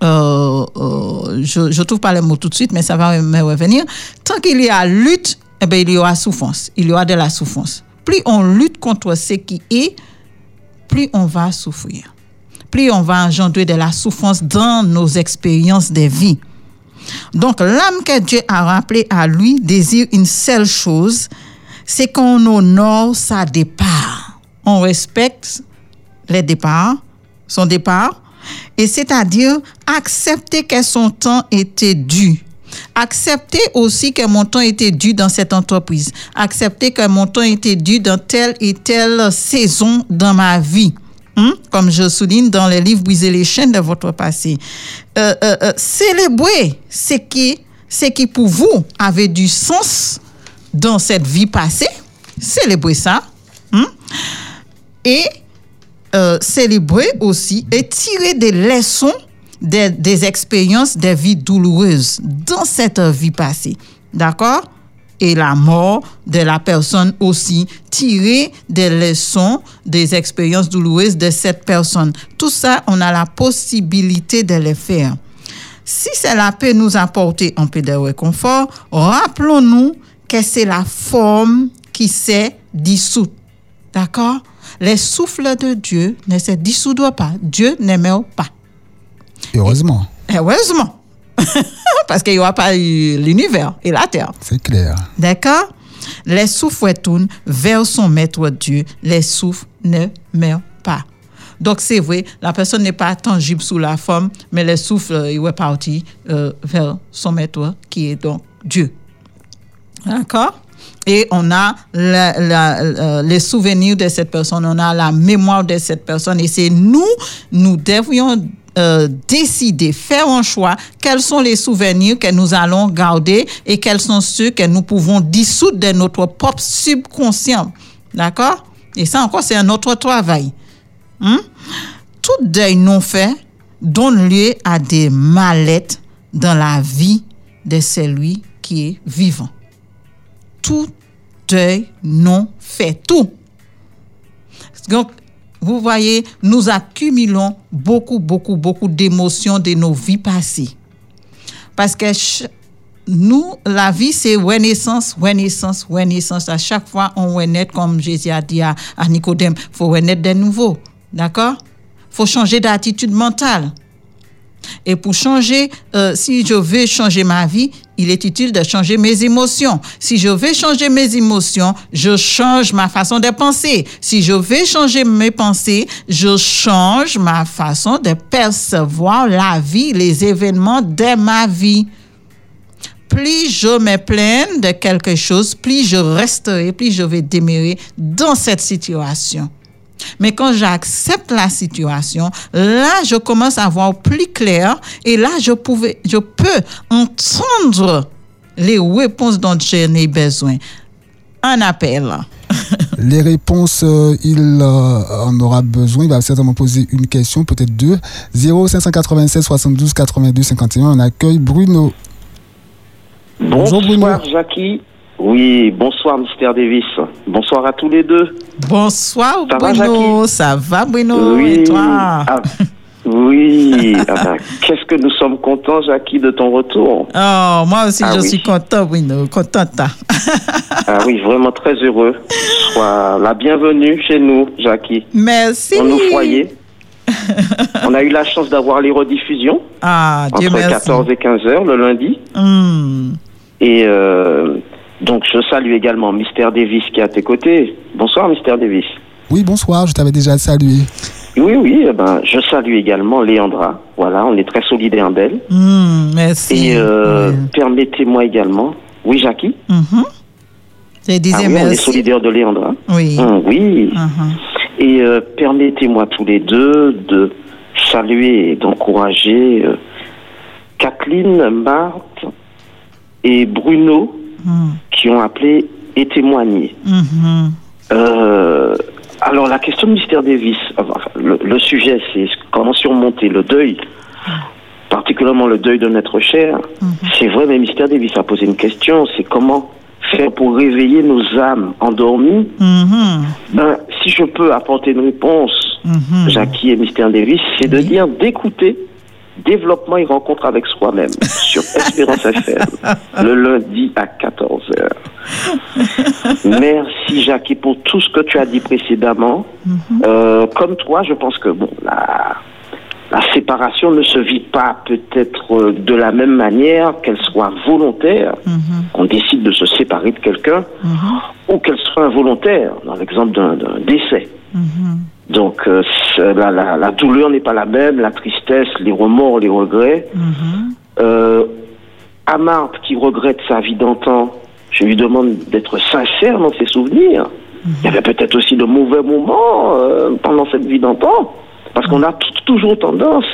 je ne trouve pas les mots tout de suite, mais ça va me revenir. Tant qu'il y a lutte, eh bien, il y aura souffrance. Il y aura de la souffrance. Plus on lutte contre ce qui est, plus on va souffrir. Plus on va engendrer de la souffrance dans nos expériences de vie. Donc, l'âme que Dieu a rappelée à lui désire une seule chose, c'est qu'on honore sa départ. On respecte les départs, son départ, et c'est-à-dire accepter que son temps était dû. Accepter aussi que mon temps était dû dans cette entreprise. Accepter que mon temps était dû dans telle et telle saison dans ma vie. Hmm? Comme je souligne dans les livres Briser les chaînes de votre passé. Euh, euh, euh, célébrer ce qui, ce qui pour vous avait du sens dans cette vie passée. Célébrer ça. Hmm? Et euh, célébrer aussi et tirer des leçons des, des expériences des vies douloureuses dans cette vie passée. D'accord? Et la mort de la personne aussi, tirer des leçons des expériences douloureuses de cette personne. Tout ça, on a la possibilité de le faire. Si cela peut nous apporter un peu de réconfort, rappelons-nous que c'est la forme qui s'est dissoute. D'accord? Les souffles de Dieu ne se dissoudent pas. Dieu ne meurt pas. Heureusement, Heureusement. Parce qu'il n'y aura pas l'univers et la terre. c'est clair. D'accord? Les souffles tournent vers son maître Dieu. Les souffles ne meurent pas. Donc, c'est vrai, la personne n'est pas tangible sous la forme, mais les souffles, euh, il est parti euh, vers son maître qui est donc Dieu. D'accord? Et on a euh, les souvenirs de cette personne, on a la mémoire de cette personne. Et c'est nous, nous devrions euh, décider, faire un choix, quels sont les souvenirs que nous allons garder et quels sont ceux que nous pouvons dissoudre de notre propre subconscient. D'accord? Et ça encore, c'est un autre travail. Hein? Tout deuil non fait donne lieu à des mallettes dans la vie de celui qui est vivant. Tout deuil non fait. Tout. Donc, vous voyez, nous accumulons beaucoup, beaucoup, beaucoup d'émotions de nos vies passées. Parce que nous, la vie, c'est renaissance, renaissance, renaissance. À chaque fois, on renaît, comme Jésus a dit à, à Nicodème, faut renaître de nouveau. D'accord? Faut changer d'attitude mentale. Et pour changer, euh, si je veux changer ma vie, il est utile de changer mes émotions. Si je veux changer mes émotions, je change ma façon de penser. Si je veux changer mes pensées, je change ma façon de percevoir la vie, les événements de ma vie. Plus je me plains de quelque chose, plus je resterai, plus je vais demeurer dans cette situation. Mais quand j'accepte la situation, là, je commence à voir plus clair et là, je, pouvais, je peux entendre les réponses dont j'en ai besoin. Un appel. Les réponses, euh, il euh, en aura besoin. Il va certainement poser une question, peut-être deux. 0596 72 82 51. On accueille Bruno. Bonjour, Bonsoir Bruno. Jackie. Oui, bonsoir Mystère Davis. Bonsoir à tous les deux. Bonsoir, Ça va, Bruno. Ça va, Bruno? oui. Et toi? Ah, oui. Ah ben, Qu'est-ce que nous sommes contents, Jackie, de ton retour? Oh, moi aussi, Ah je oui. suis content, Bruno. Contente. Ah oui, vraiment très heureux. Sois la bienvenue chez nous, Jackie, Merci. dans nos foyers. On a eu la chance d'avoir les rediffusions Ah, Dieu entre merci. 14 et 15 heures le lundi. Hmm. Et euh, donc, je salue également Mystère Davis qui est à tes côtés. Bonsoir, Mystère Davis. Oui, bonsoir. Je t'avais déjà salué. Oui, oui, eh ben, je salue également Léandra. Voilà, on est très solidaires d'elle. Hmm, merci. Et euh, permettez-moi également. Oui, Jackie? Mhm. Je disais Ah oui, on est solidaire de Léandre. hein. Oui. Hum, oui. Mhm. Et euh, permettez-moi tous les deux de saluer et d'encourager euh, Kathleen, Marthe et Bruno Mhm. qui ont appelé et témoigné. Mhm. Euh, alors la question de Mystère Davis, enfin, le, le sujet c'est comment surmonter le deuil, particulièrement le deuil de notre cher. C'est vrai, mais Mystère Davis a posé une question, c'est comment faire pour réveiller nos âmes endormies. Ben, si je peux apporter une réponse. Jackie et Mystère Davis, c'est de dire d'écouter développement et rencontre avec soi-même sur Espérance FM le lundi à 14h. Merci Jackie pour tout ce que tu as dit précédemment. Euh, comme toi, je pense que bon, la, la séparation ne se vit pas peut-être euh, de la même manière, qu'elle soit volontaire. On décide de se séparer de quelqu'un ou qu'elle soit involontaire, dans l'exemple d'un d'un décès. Donc euh, la, la- la douleur n'est pas la même, la tristesse, les remords, les regrets. Euh, à Marthe qui regrette sa vie d'antan, je lui demande d'être sincère dans ses souvenirs. Il y avait peut-être aussi de mauvais moments euh, pendant cette vie d'antan, parce qu'on a toujours tendance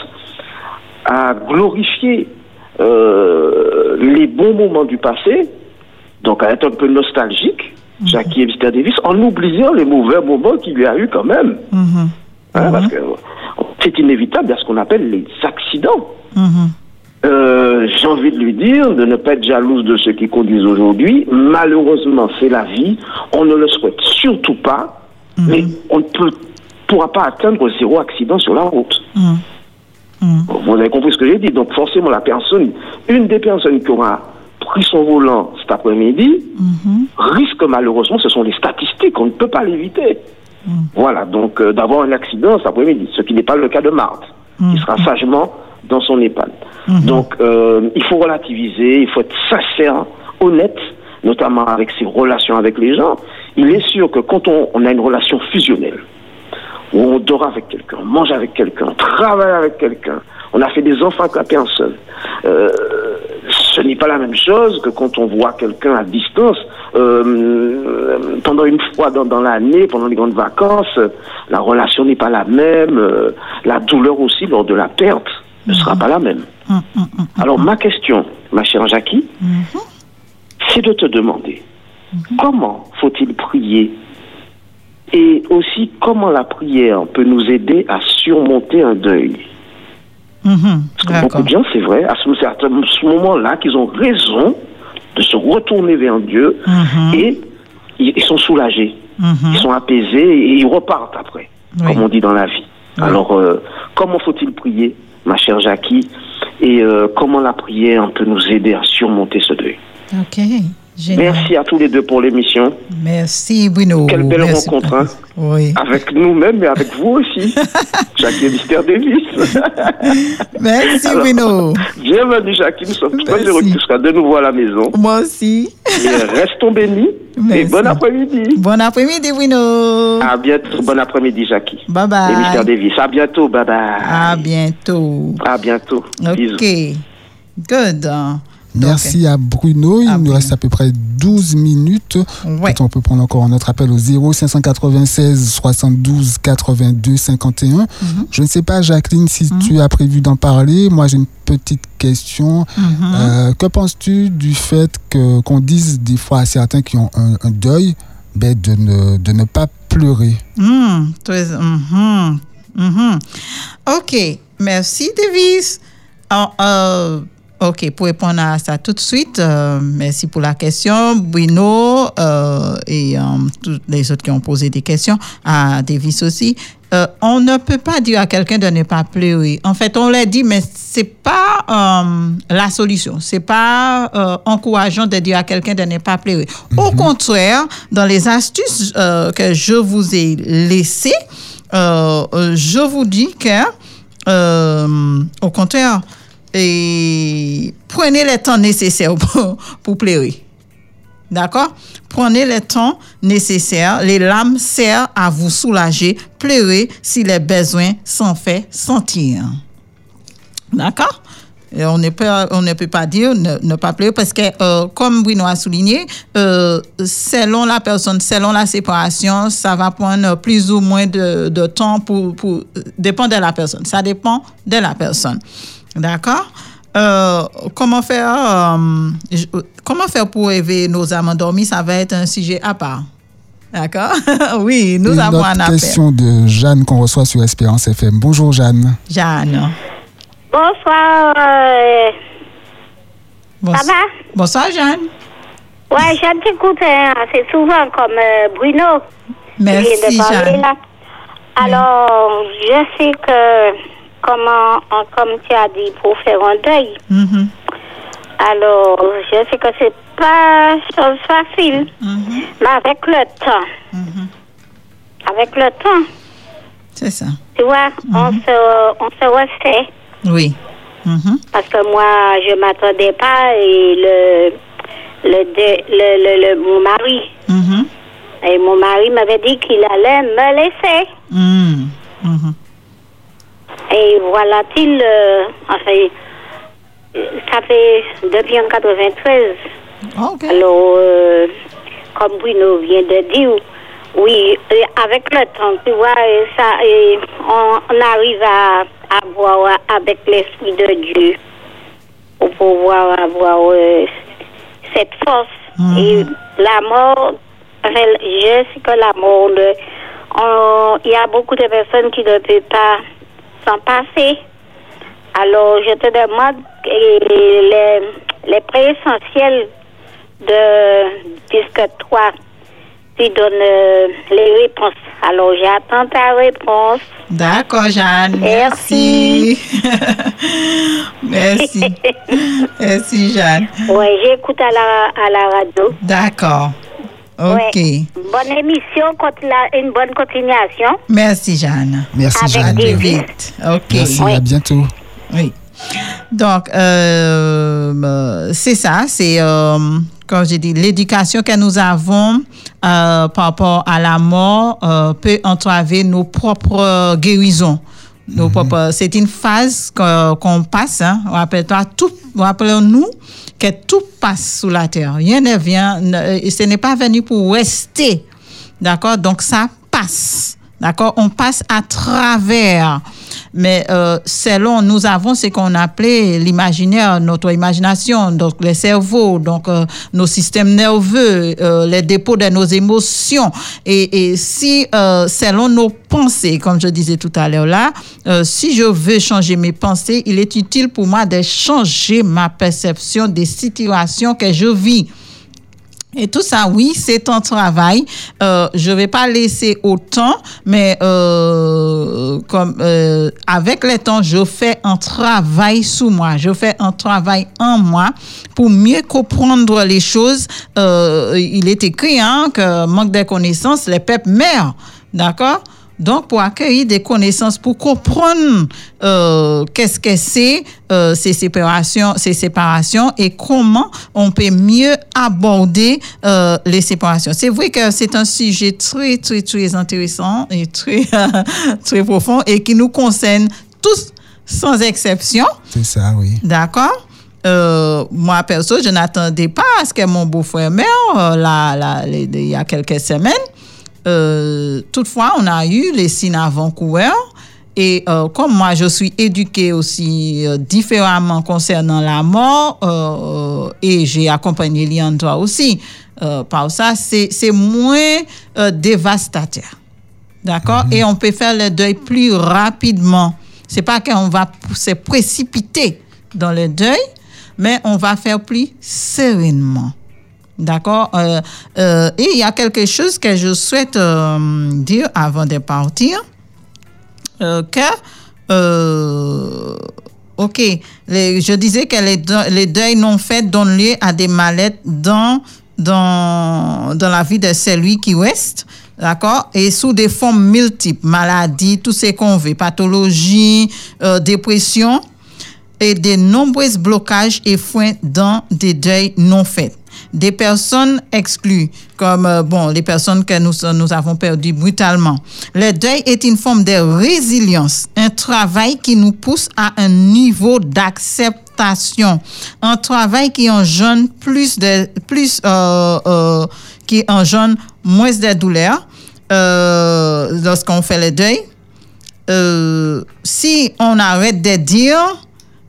à glorifier euh, les bons moments du passé, donc à être un peu nostalgique, Jackie et Mr. Davis, en oubliant les mauvais moments qu'il y a eu quand même. Mhm. Hein, Parce que c'est inévitable, il y a ce qu'on appelle les accidents. Mhm. Euh, J'ai envie de lui dire de ne pas être jalouse de ceux qui conduisent aujourd'hui. Malheureusement, c'est la vie. On ne le souhaite surtout pas, mais on ne peut, pourra pas atteindre zéro accident sur la route. Mhm. Mhm. Vous avez compris ce que j'ai dit. Donc forcément, la personne, une des personnes qui aura pris son volant cet après-midi, Mhm. risque malheureusement, ce sont les statistiques, on ne peut pas l'éviter. Voilà, donc euh, d'avoir un accident cet après-midi, ce qui n'est pas le cas de Marthe, qui sera sagement dans son EHPAD. Donc euh, il faut relativiser, il faut être sincère, honnête, notamment avec ses relations avec les gens. Il est sûr que quand on, on a une relation fusionnelle, où on dort avec quelqu'un, on mange avec quelqu'un, on travaille avec quelqu'un, on a fait des enfants avec la personne. Euh, ce n'est pas la même chose que quand on voit quelqu'un à distance euh, pendant une fois dans, dans l'année, pendant les grandes vacances. La relation n'est pas la même, euh, la douleur aussi lors de la perte ne sera pas la même. Alors ma question, ma chère Jackie, c'est de te demander comment faut-il prier? Et aussi comment la prière peut nous aider à surmonter un deuil? Mhm. Parce que beaucoup de gens, c'est vrai, à ce, à ce moment-là, qu'ils ont raison de se retourner vers Dieu Mhm. et ils, sont soulagés, Mhm. ils sont apaisés et ils repartent après, Oui. comme on dit dans la vie. Oui. Alors, euh, comment faut-il prier, ma chère Jackie, et euh, comment la prière peut nous aider à surmonter ce deuil? Ok. Génial. Merci à tous les deux pour l'émission. Merci, Bruno. Quelle belle Merci. rencontre, hein. Oui. Avec nous-mêmes et avec vous aussi. Jackie et Mystère Davis. Merci, Alors, Bruno. Bienvenue, Jackie. Nous sommes très heureux que tu seras de nouveau à la maison. Moi aussi. Et restons bénis. Et bon après-midi. Bon après-midi, Bruno. À bientôt. Bon après-midi, Jackie. Bye Et Mystère bye. Davis. À bientôt. Bye bye. À bientôt. À bientôt. Bisous. Ok. Good. Merci à Bruno. Il À nous reste à peu près 12 minutes. Ouais. On peut prendre encore un autre appel au 0 596 72 82 51. Mhm. Je ne sais pas, Jacqueline, si tu as prévu d'en parler. Moi, j'ai une petite question. Mhm. Euh, que penses-tu du fait que qu'on dise des fois à certains qui ont un, un deuil ben, de, ne, de ne pas pleurer? Hmm, mhm, mhm. OK. Merci, Davis. Ah, euh, OK, pour répondre à ça tout de suite, euh, merci pour la question, Bruno euh, et euh, tous les autres qui ont posé des questions, à Davis aussi. On ne peut pas dire à quelqu'un de ne pas pleurer. En fait, on l'a dit, mais c'est pas la solution. C'est pas encourageant de dire à quelqu'un de ne pas pleurer. Au contraire, dans les astuces que je vous ai laissées, je vous dis que, au contraire, et prenez le temps nécessaire pour, pleurer. D'accord? Prenez le temps nécessaire. Les larmes servent à vous soulager. Pleurez si les besoins s'en fait sentir. D'accord? On, ne peut, pas dire ne, pas pleurer parce que, euh, comme Bruno a souligné, euh, selon la personne, selon la séparation, ça va prendre plus ou moins de, de temps pour, pour dépend de la personne. Ça dépend de la personne. D'accord? Euh, comment faire euh, comment faire pour éveiller nos âmes endormies? Ça va être un sujet à part d'accord? Oui nous Une avons autre un appel question de Jeanne qu'on reçoit sur Espérance FM. Bonjour Jeanne. Jeanne Bonsoir. euh, Bonsoir. Ça va? Bonsoir Jeanne Ouais, je t'écoute hein, assez souvent comme euh, Bruno. qui vient merci de parler, Jeanne là. Alors, je sais que, comment, en- comme tu as dit, pour faire un deuil, Mhm, alors, je sais que c'est pas chose facile, mhm, mais avec le temps, mhm. avec le temps, c'est ça. Tu vois, on se, on se refait. oui. Parce que moi, je m'attendais pas et le, le, le, le, le- mon mari, et mon mari m'avait dit qu'il allait me laisser. Et voilà-t-il, euh, enfin, ça fait depuis en 93. ok Alors, euh, comme Bruno vient de dire, oui, avec le temps, tu vois, ça, et on, on arrive à, à voir avec l'Esprit de Dieu pour pouvoir avoir euh, cette force. Mhm. Et la mort, enfin, je sais que la mort, il y a beaucoup de personnes qui ne peuvent pas s'en passer. Alors, je te demande les, les prêts essentiels de, puisque toi, tu donnes euh, les réponses. Alors, j'attends ta réponse. D'accord, Jeanne. Merci. Merci. Merci, Jeanne. Oui, j'écoute à la, à la radio. D'accord. OK. Ouais. Bonne émission, une bonne continuation. Merci, Jeanne. Merci Avec Jeanne. des- Vite. OK. Merci, Oui. à bientôt. Oui. Donc, euh, euh, c'est ça, c'est, euh, comme j'ai dit, l'éducation que nous avons euh, par rapport à la mort euh, peut entraver nos propres guérisons. Propres- c'est une phase qu'on passe. Hein. Rappelle-toi, tout, rappelons-nous que tout passe sous la terre. Rien ne vient, ne- ce n'est pas venu pour rester. D'accord? Donc, ça passe. D'accord? On passe à travers. Mais euh, selon, nous avons ce qu'on appelait l'imaginaire, notre imagination, donc le cerveau, donc euh, nos systèmes nerveux, euh, les dépôts de nos émotions. Et, et si, euh, selon nos pensées, comme je disais tout à l'heure là, euh, si je veux changer mes pensées, il est utile pour moi de changer ma perception des situations que je vis. Et tout ça, oui, c'est un travail. Euh, je vais pas laisser autant, mais euh, comme euh, avec le temps, je fais un travail sous moi. Je fais un travail en moi pour mieux comprendre les choses. Euh, il est écrit hein, que manque de connaissances, les peuples meurent. D'accord? Donc, pour accueillir des connaissances, pour comprendre euh, qu'est-ce que c'est euh, ces séparations, ces séparations et comment on peut mieux aborder euh, les séparations. C'est vrai que c'est un sujet très, très, très intéressant et très, très profond et qui nous concerne tous sans exception. C'est ça, oui. D'accord? Euh, moi, perso, je n'attendais pas à ce que mon beau-frère meure euh, là, là, il y a quelques semaines. Euh, toutefois, on a eu les signes avant-coureurs. Et euh, comme moi, je suis éduquée aussi euh, différemment concernant la mort, et j'ai accompagné Liandra aussi, euh, par ça, c'est moins dévastateur. D'accord? Et on peut faire le deuil plus rapidement. C'est pas qu'on va se précipiter dans le deuil, mais on va faire plus sereinement. D'accord? Euh, euh, Et il y a quelque chose que je souhaite euh, dire avant de partir. Que, OK, je disais que les, deuils- non faits donnent lieu à des mallettes dans, la vie de celui qui reste, d'accord, et sous des formes multiples, maladies, tout ce qu'on veut, pathologie, dépression, et de nombreux blocages et freins dans des deuils non faits. Des personnes exclues, comme euh, bon, les personnes que nous, nous avons perdues brutalement. Le deuil est une forme de résilience, un travail qui nous pousse à un niveau d'acceptation acceptation. Un travail qui engendre plus de, plus, euh, euh, qui moins de douleur euh, lorsqu'on fait le deuil. Euh, si on arrête de dire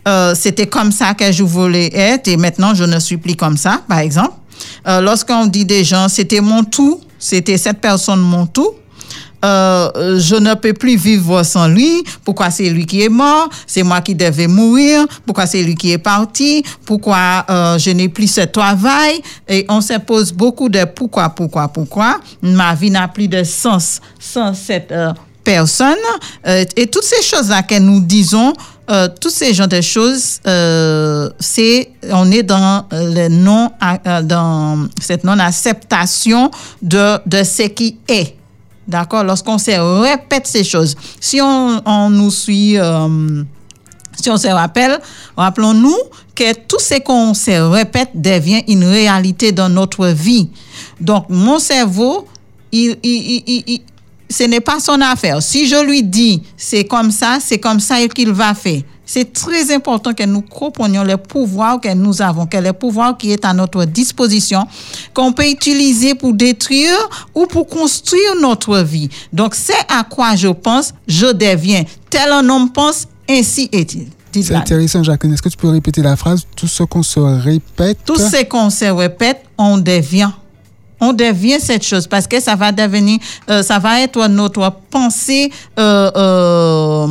euh, c'était comme ça que je voulais être et maintenant je ne suis plus comme ça, par exemple. Euh, Lorsqu'on dit des gens c'était mon tout, c'était cette personne mon tout, euh, je ne peux plus vivre sans lui. Pourquoi c'est lui qui est mort? C'est moi qui devais mourir. Pourquoi c'est lui qui est parti? Pourquoi euh, je n'ai plus ce travail? Et on se pose beaucoup de pourquoi, pourquoi, pourquoi. Ma vie n'a plus de sens sans cette euh, personne. Euh, et toutes ces choses-là que nous disons, euh, tous ces genres de choses, euh, c'est on est dans le non euh, dans cette non acceptation de de ce qui est. D'accord? Lorsqu'on se répète ces choses, si on, on nous suit, euh, si on se rappelle, rappelons-nous que tout ce qu'on se répète devient une réalité dans notre vie. Donc, mon cerveau, il, il, il, ce n'est pas son affaire. Si je lui dis c'est comme ça, c'est comme ça qu'il va faire. C'est très important que nous comprenions le pouvoir que nous avons, que le pouvoir qui est à notre disposition, qu'on peut utiliser pour détruire ou pour construire notre vie. Donc, c'est à quoi je pense, je deviens. Tel un homme pense, ainsi est-il. C'est intéressant, Jacqueline. Est-ce que tu peux répéter la phrase? Tout ce qu'on se répète. Tout ce qu'on se répète, on devient. On devient cette chose parce que ça va devenir, euh, ça va être notre pensée euh, euh,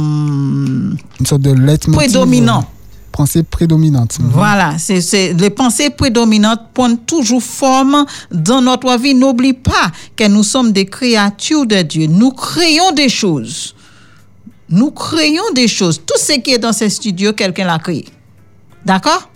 Une sorte de leitmotiv. Prédominant. euh, Pensée prédominante. Mhm. Voilà, c'est les pensées prédominantes prennent toujours forme dans notre vie. N'oublie pas que nous sommes des créatures de Dieu. Nous créons des choses. Nous créons des choses. Tout ce qui est dans ce studio, quelqu'un l'a créé. D'accord?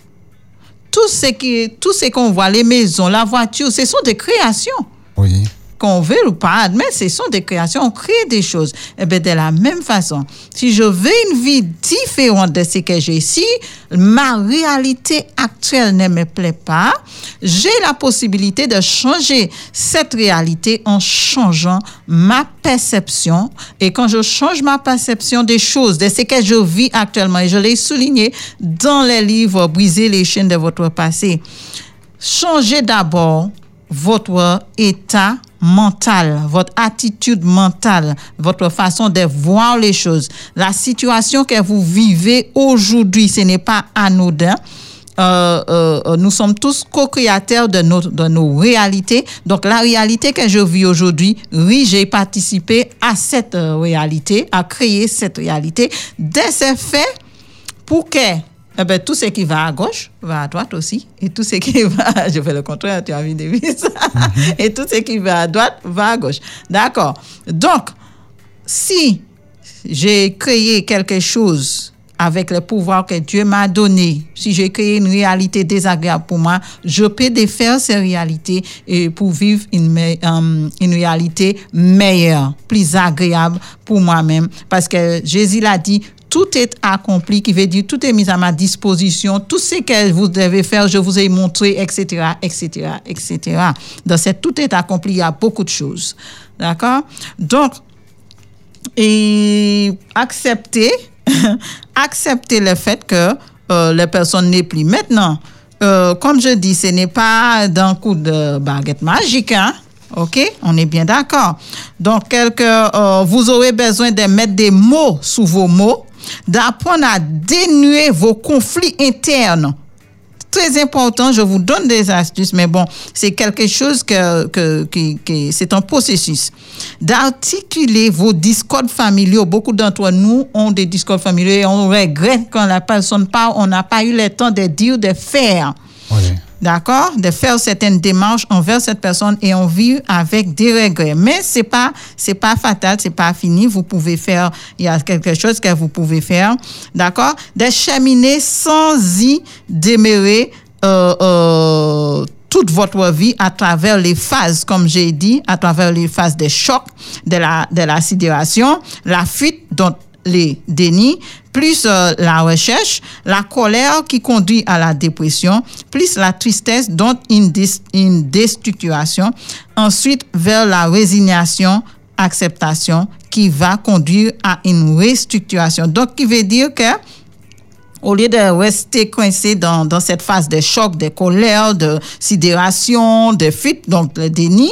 Tout ce qu'on voit, les maisons, la voiture, ce sont des créations Oui. Qu'on veut ou pas admettre, ce sont des créations, on crée des choses. Et bien, de la même façon, si je veux une vie différente de ce que j'ai ici, ma réalité actuelle ne me plaît pas, j'ai la possibilité de changer cette réalité en changeant ma perception. Et quand je change ma perception des choses, de ce que je vis actuellement, et je l'ai souligné dans les livres Briser les chaînes de votre passé, changez d'abord votre état mental, votre attitude mentale, votre façon de voir les choses. La situation que vous vivez aujourd'hui, ce n'est pas anodin. Euh, euh, nous sommes tous co-créateurs de nos, de nos réalités. Donc, la réalité que je vis aujourd'hui, oui, j'ai participé à cette euh, réalité, à créer cette réalité. De ce fait, pour que eh ben, tout ce qui va à gauche va à droite aussi. Et tout ce qui va, je fais le contraire, tu as vu Davis. Et tout ce qui va à droite va à gauche. D'accord. Donc, si j'ai créé quelque chose avec le pouvoir que Dieu m'a donné, si j'ai créé une réalité désagréable pour moi, je peux défaire ces réalités et pour vivre une, euh, une réalité meilleure, plus agréable pour moi-même. Parce que Jésus l'a dit, tout est accompli, qui veut dire tout est mis à ma disposition, tout ce que vous devez faire, je vous ai montré, etc., etc., etc. Dans cette tout est accompli, il y a beaucoup de choses. D'accord? Donc, et accepter, accepter le fait que euh, la personne n'est plus. Maintenant, euh, comme je dis, ce n'est pas d'un coup de baguette magique, hein? OK? On est bien d'accord. Donc, quelque, euh, vous aurez besoin de mettre des mots sous vos mots, d'apprendre à dénuer vos conflits internes très important. Je vous donne des astuces, mais bon, c'est quelque chose que, que, c'est un processus. D'articuler vos discordes familiaux. Beaucoup d'entre nous ont des discordes familiaux et on regrette quand la personne parle, on n'a pas eu le temps de dire, de faire. Oui. D'accord? De faire certaines démarches envers cette personne et on vit avec des regrets. Mais c'est pas, c'est pas fatal, c'est pas fini. Vous pouvez faire, il y a quelque chose que vous pouvez faire. D'accord? De cheminer sans y démérer, euh, euh, toute votre vie à travers les phases, comme j'ai dit, à travers les phases de choc, de la, de la sidération, la fuite, dont les dénis, plus euh, la recherche, la colère qui conduit à la dépression, plus la tristesse, donc une, une ensuite vers la résignation, acceptation, qui va conduire à une restructuration. Donc, qui veut dire que Au lieu de rester coincé dans, dans cette phase de choc, de colère, de sidération, de fuite, donc le déni,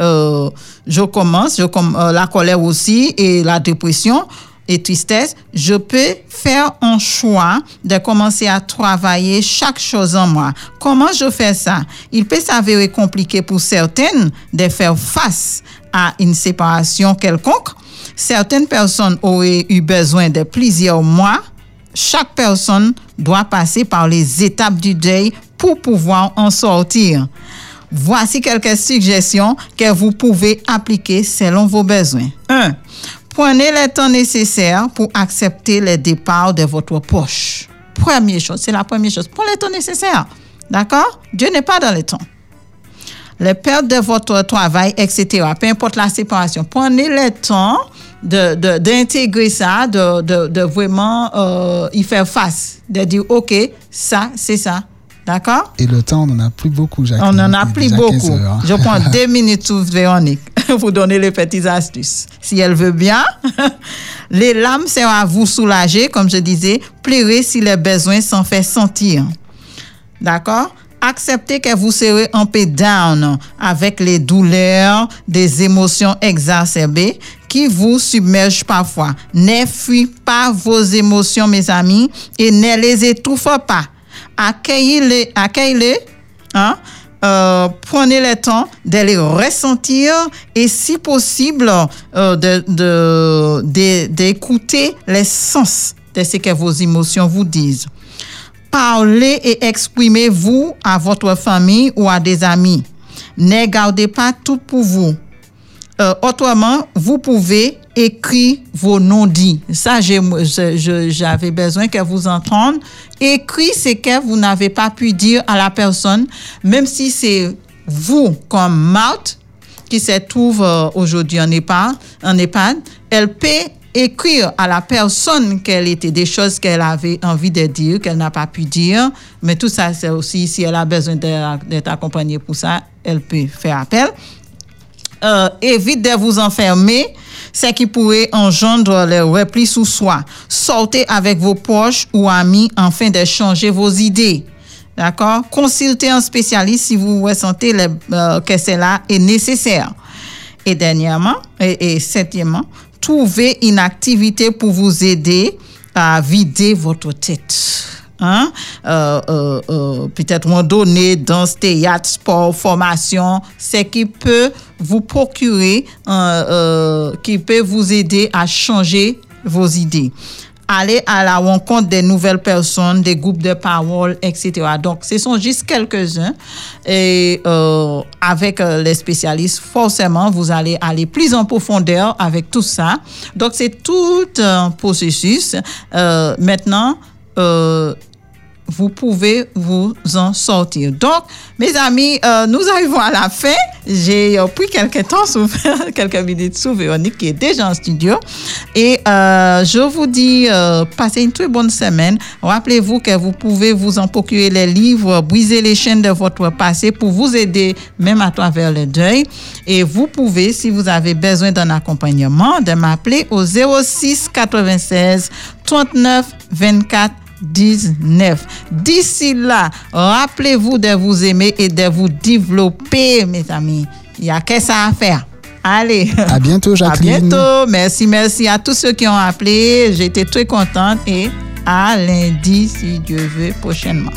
euh, je commence, je com euh, la colère aussi et la dépression et tristesse, je peux faire un choix de commencer à travailler chaque chose en moi. Comment je fais ça? Il peut s'avérer compliqué pour certaines de faire face à une séparation quelconque. Certaines personnes auraient eu besoin de plusieurs mois. Chaque personne doit passer par les étapes du deuil pour pouvoir en sortir. Voici quelques suggestions que vous pouvez appliquer selon vos besoins. 1. Prenez le temps nécessaire pour accepter le départ de votre poche. Première chose, c'est la première chose. Prenez le temps nécessaire. D'accord? Dieu n'est pas dans le temps. Les pertes de votre travail, etc. Peu importe la séparation. Prenez le temps d'intégrer de, ça, de, de, de vraiment euh, y faire face. De dire, OK, ça, c'est ça. D'accord? Et le temps, on n'en a plus beaucoup, Jacques. On n'en a plus beaucoup. Je prends deux minutes sous Véronique pour donner les petites astuces. Si elle veut bien, les lames servent à vous soulager, comme je disais. Pleurez si les besoins s'en fait sentir. D'accord? Acceptez que vous serez un peu down avec les douleurs, des émotions exacerbées qui vous submergent parfois. Ne fuyez pas vos émotions, mes amis, et ne les étouffez pas accueillez-les, accueillez hein, euh, prenez le temps de les ressentir et si possible euh, de, d'écouter les sens de ce que vos émotions vous disent. Parlez et exprimez-vous à votre famille ou à des amis. Ne gardez pas tout pour vous. Euh, autrement, vous pouvez écrire vos non-dits. Ça, j'avais besoin que vous entendiez. Écris ce que vous n'avez pas pu dire à la personne, même si c'est vous comme Marthe qui se trouve euh, aujourd'hui en EHPAD, en EHPAD, elle peut écrire à la personne qu'elle était des choses qu'elle avait envie de dire, qu'elle n'a pas pu dire. Mais tout ça, c'est aussi, si elle a besoin d'être accompagnée pour ça, elle peut faire appel. Euh, évite de vous enfermer, ce qui pourrait engendre le repli sous soi. Sortez avec vos proches ou amis afin de changer vos idées. D'accord? Consultez un spécialiste si vous ressentez euh, que cela est nécessaire. Et dernièrement, et, et septièmement, trouvez une activité pour vous aider à vider votre tête hein? Euh, euh, euh, peut-être randonnée, danse, théâtre, sport, formation, ce qui peut vous procurer, qui peut vous aider à changer vos idées aller à la rencontre des nouvelles personnes, des groupes de parole, etc. Donc, ce sont juste quelques-uns. Et avec les spécialistes, forcément, vous allez aller plus en profondeur avec tout ça. Donc, c'est tout un processus. maintenant, vous pouvez vous en sortir. Donc, mes amis, euh, nous arrivons à la fin. J'ai pris quelques temps, sous, quelques minutes sous Véronique qui est déjà en studio. Et euh, je vous dis, euh, passez une très bonne semaine. Rappelez-vous que vous pouvez vous en procurer les livres, briser les chaînes de votre passé pour vous aider même à travers le deuil. Et vous pouvez, si vous avez besoin d'un accompagnement, de m'appeler au 06 96 39 24 19. D'ici là, rappelez-vous de vous aimer et de vous développer, mes amis. Il y a que ça à faire. Allez. À bientôt, Jacqueline. À bientôt. Merci, merci à tous ceux qui ont appelé. J'étais très contente et à lundi, si Dieu veut, prochainement.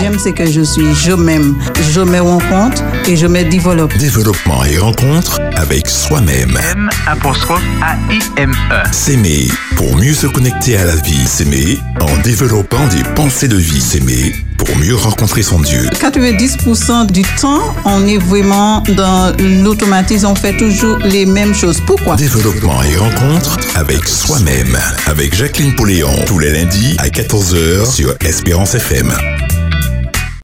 J'aime ce que je suis, je m'aime, je me rencontre et je me développe. Développement et rencontre avec soi-même. M apostrophe A-I-M-E. S'aimer pour mieux se connecter à la vie. S'aimer en développant des pensées de vie. S'aimer pour mieux rencontrer son Dieu. 90% du temps, on est vraiment dans l'automatisme, on fait toujours les mêmes choses. Pourquoi? Développement et rencontre avec soi-même. Avec Jacqueline Poléon. Tous les lundis à 14h sur Espérance FM.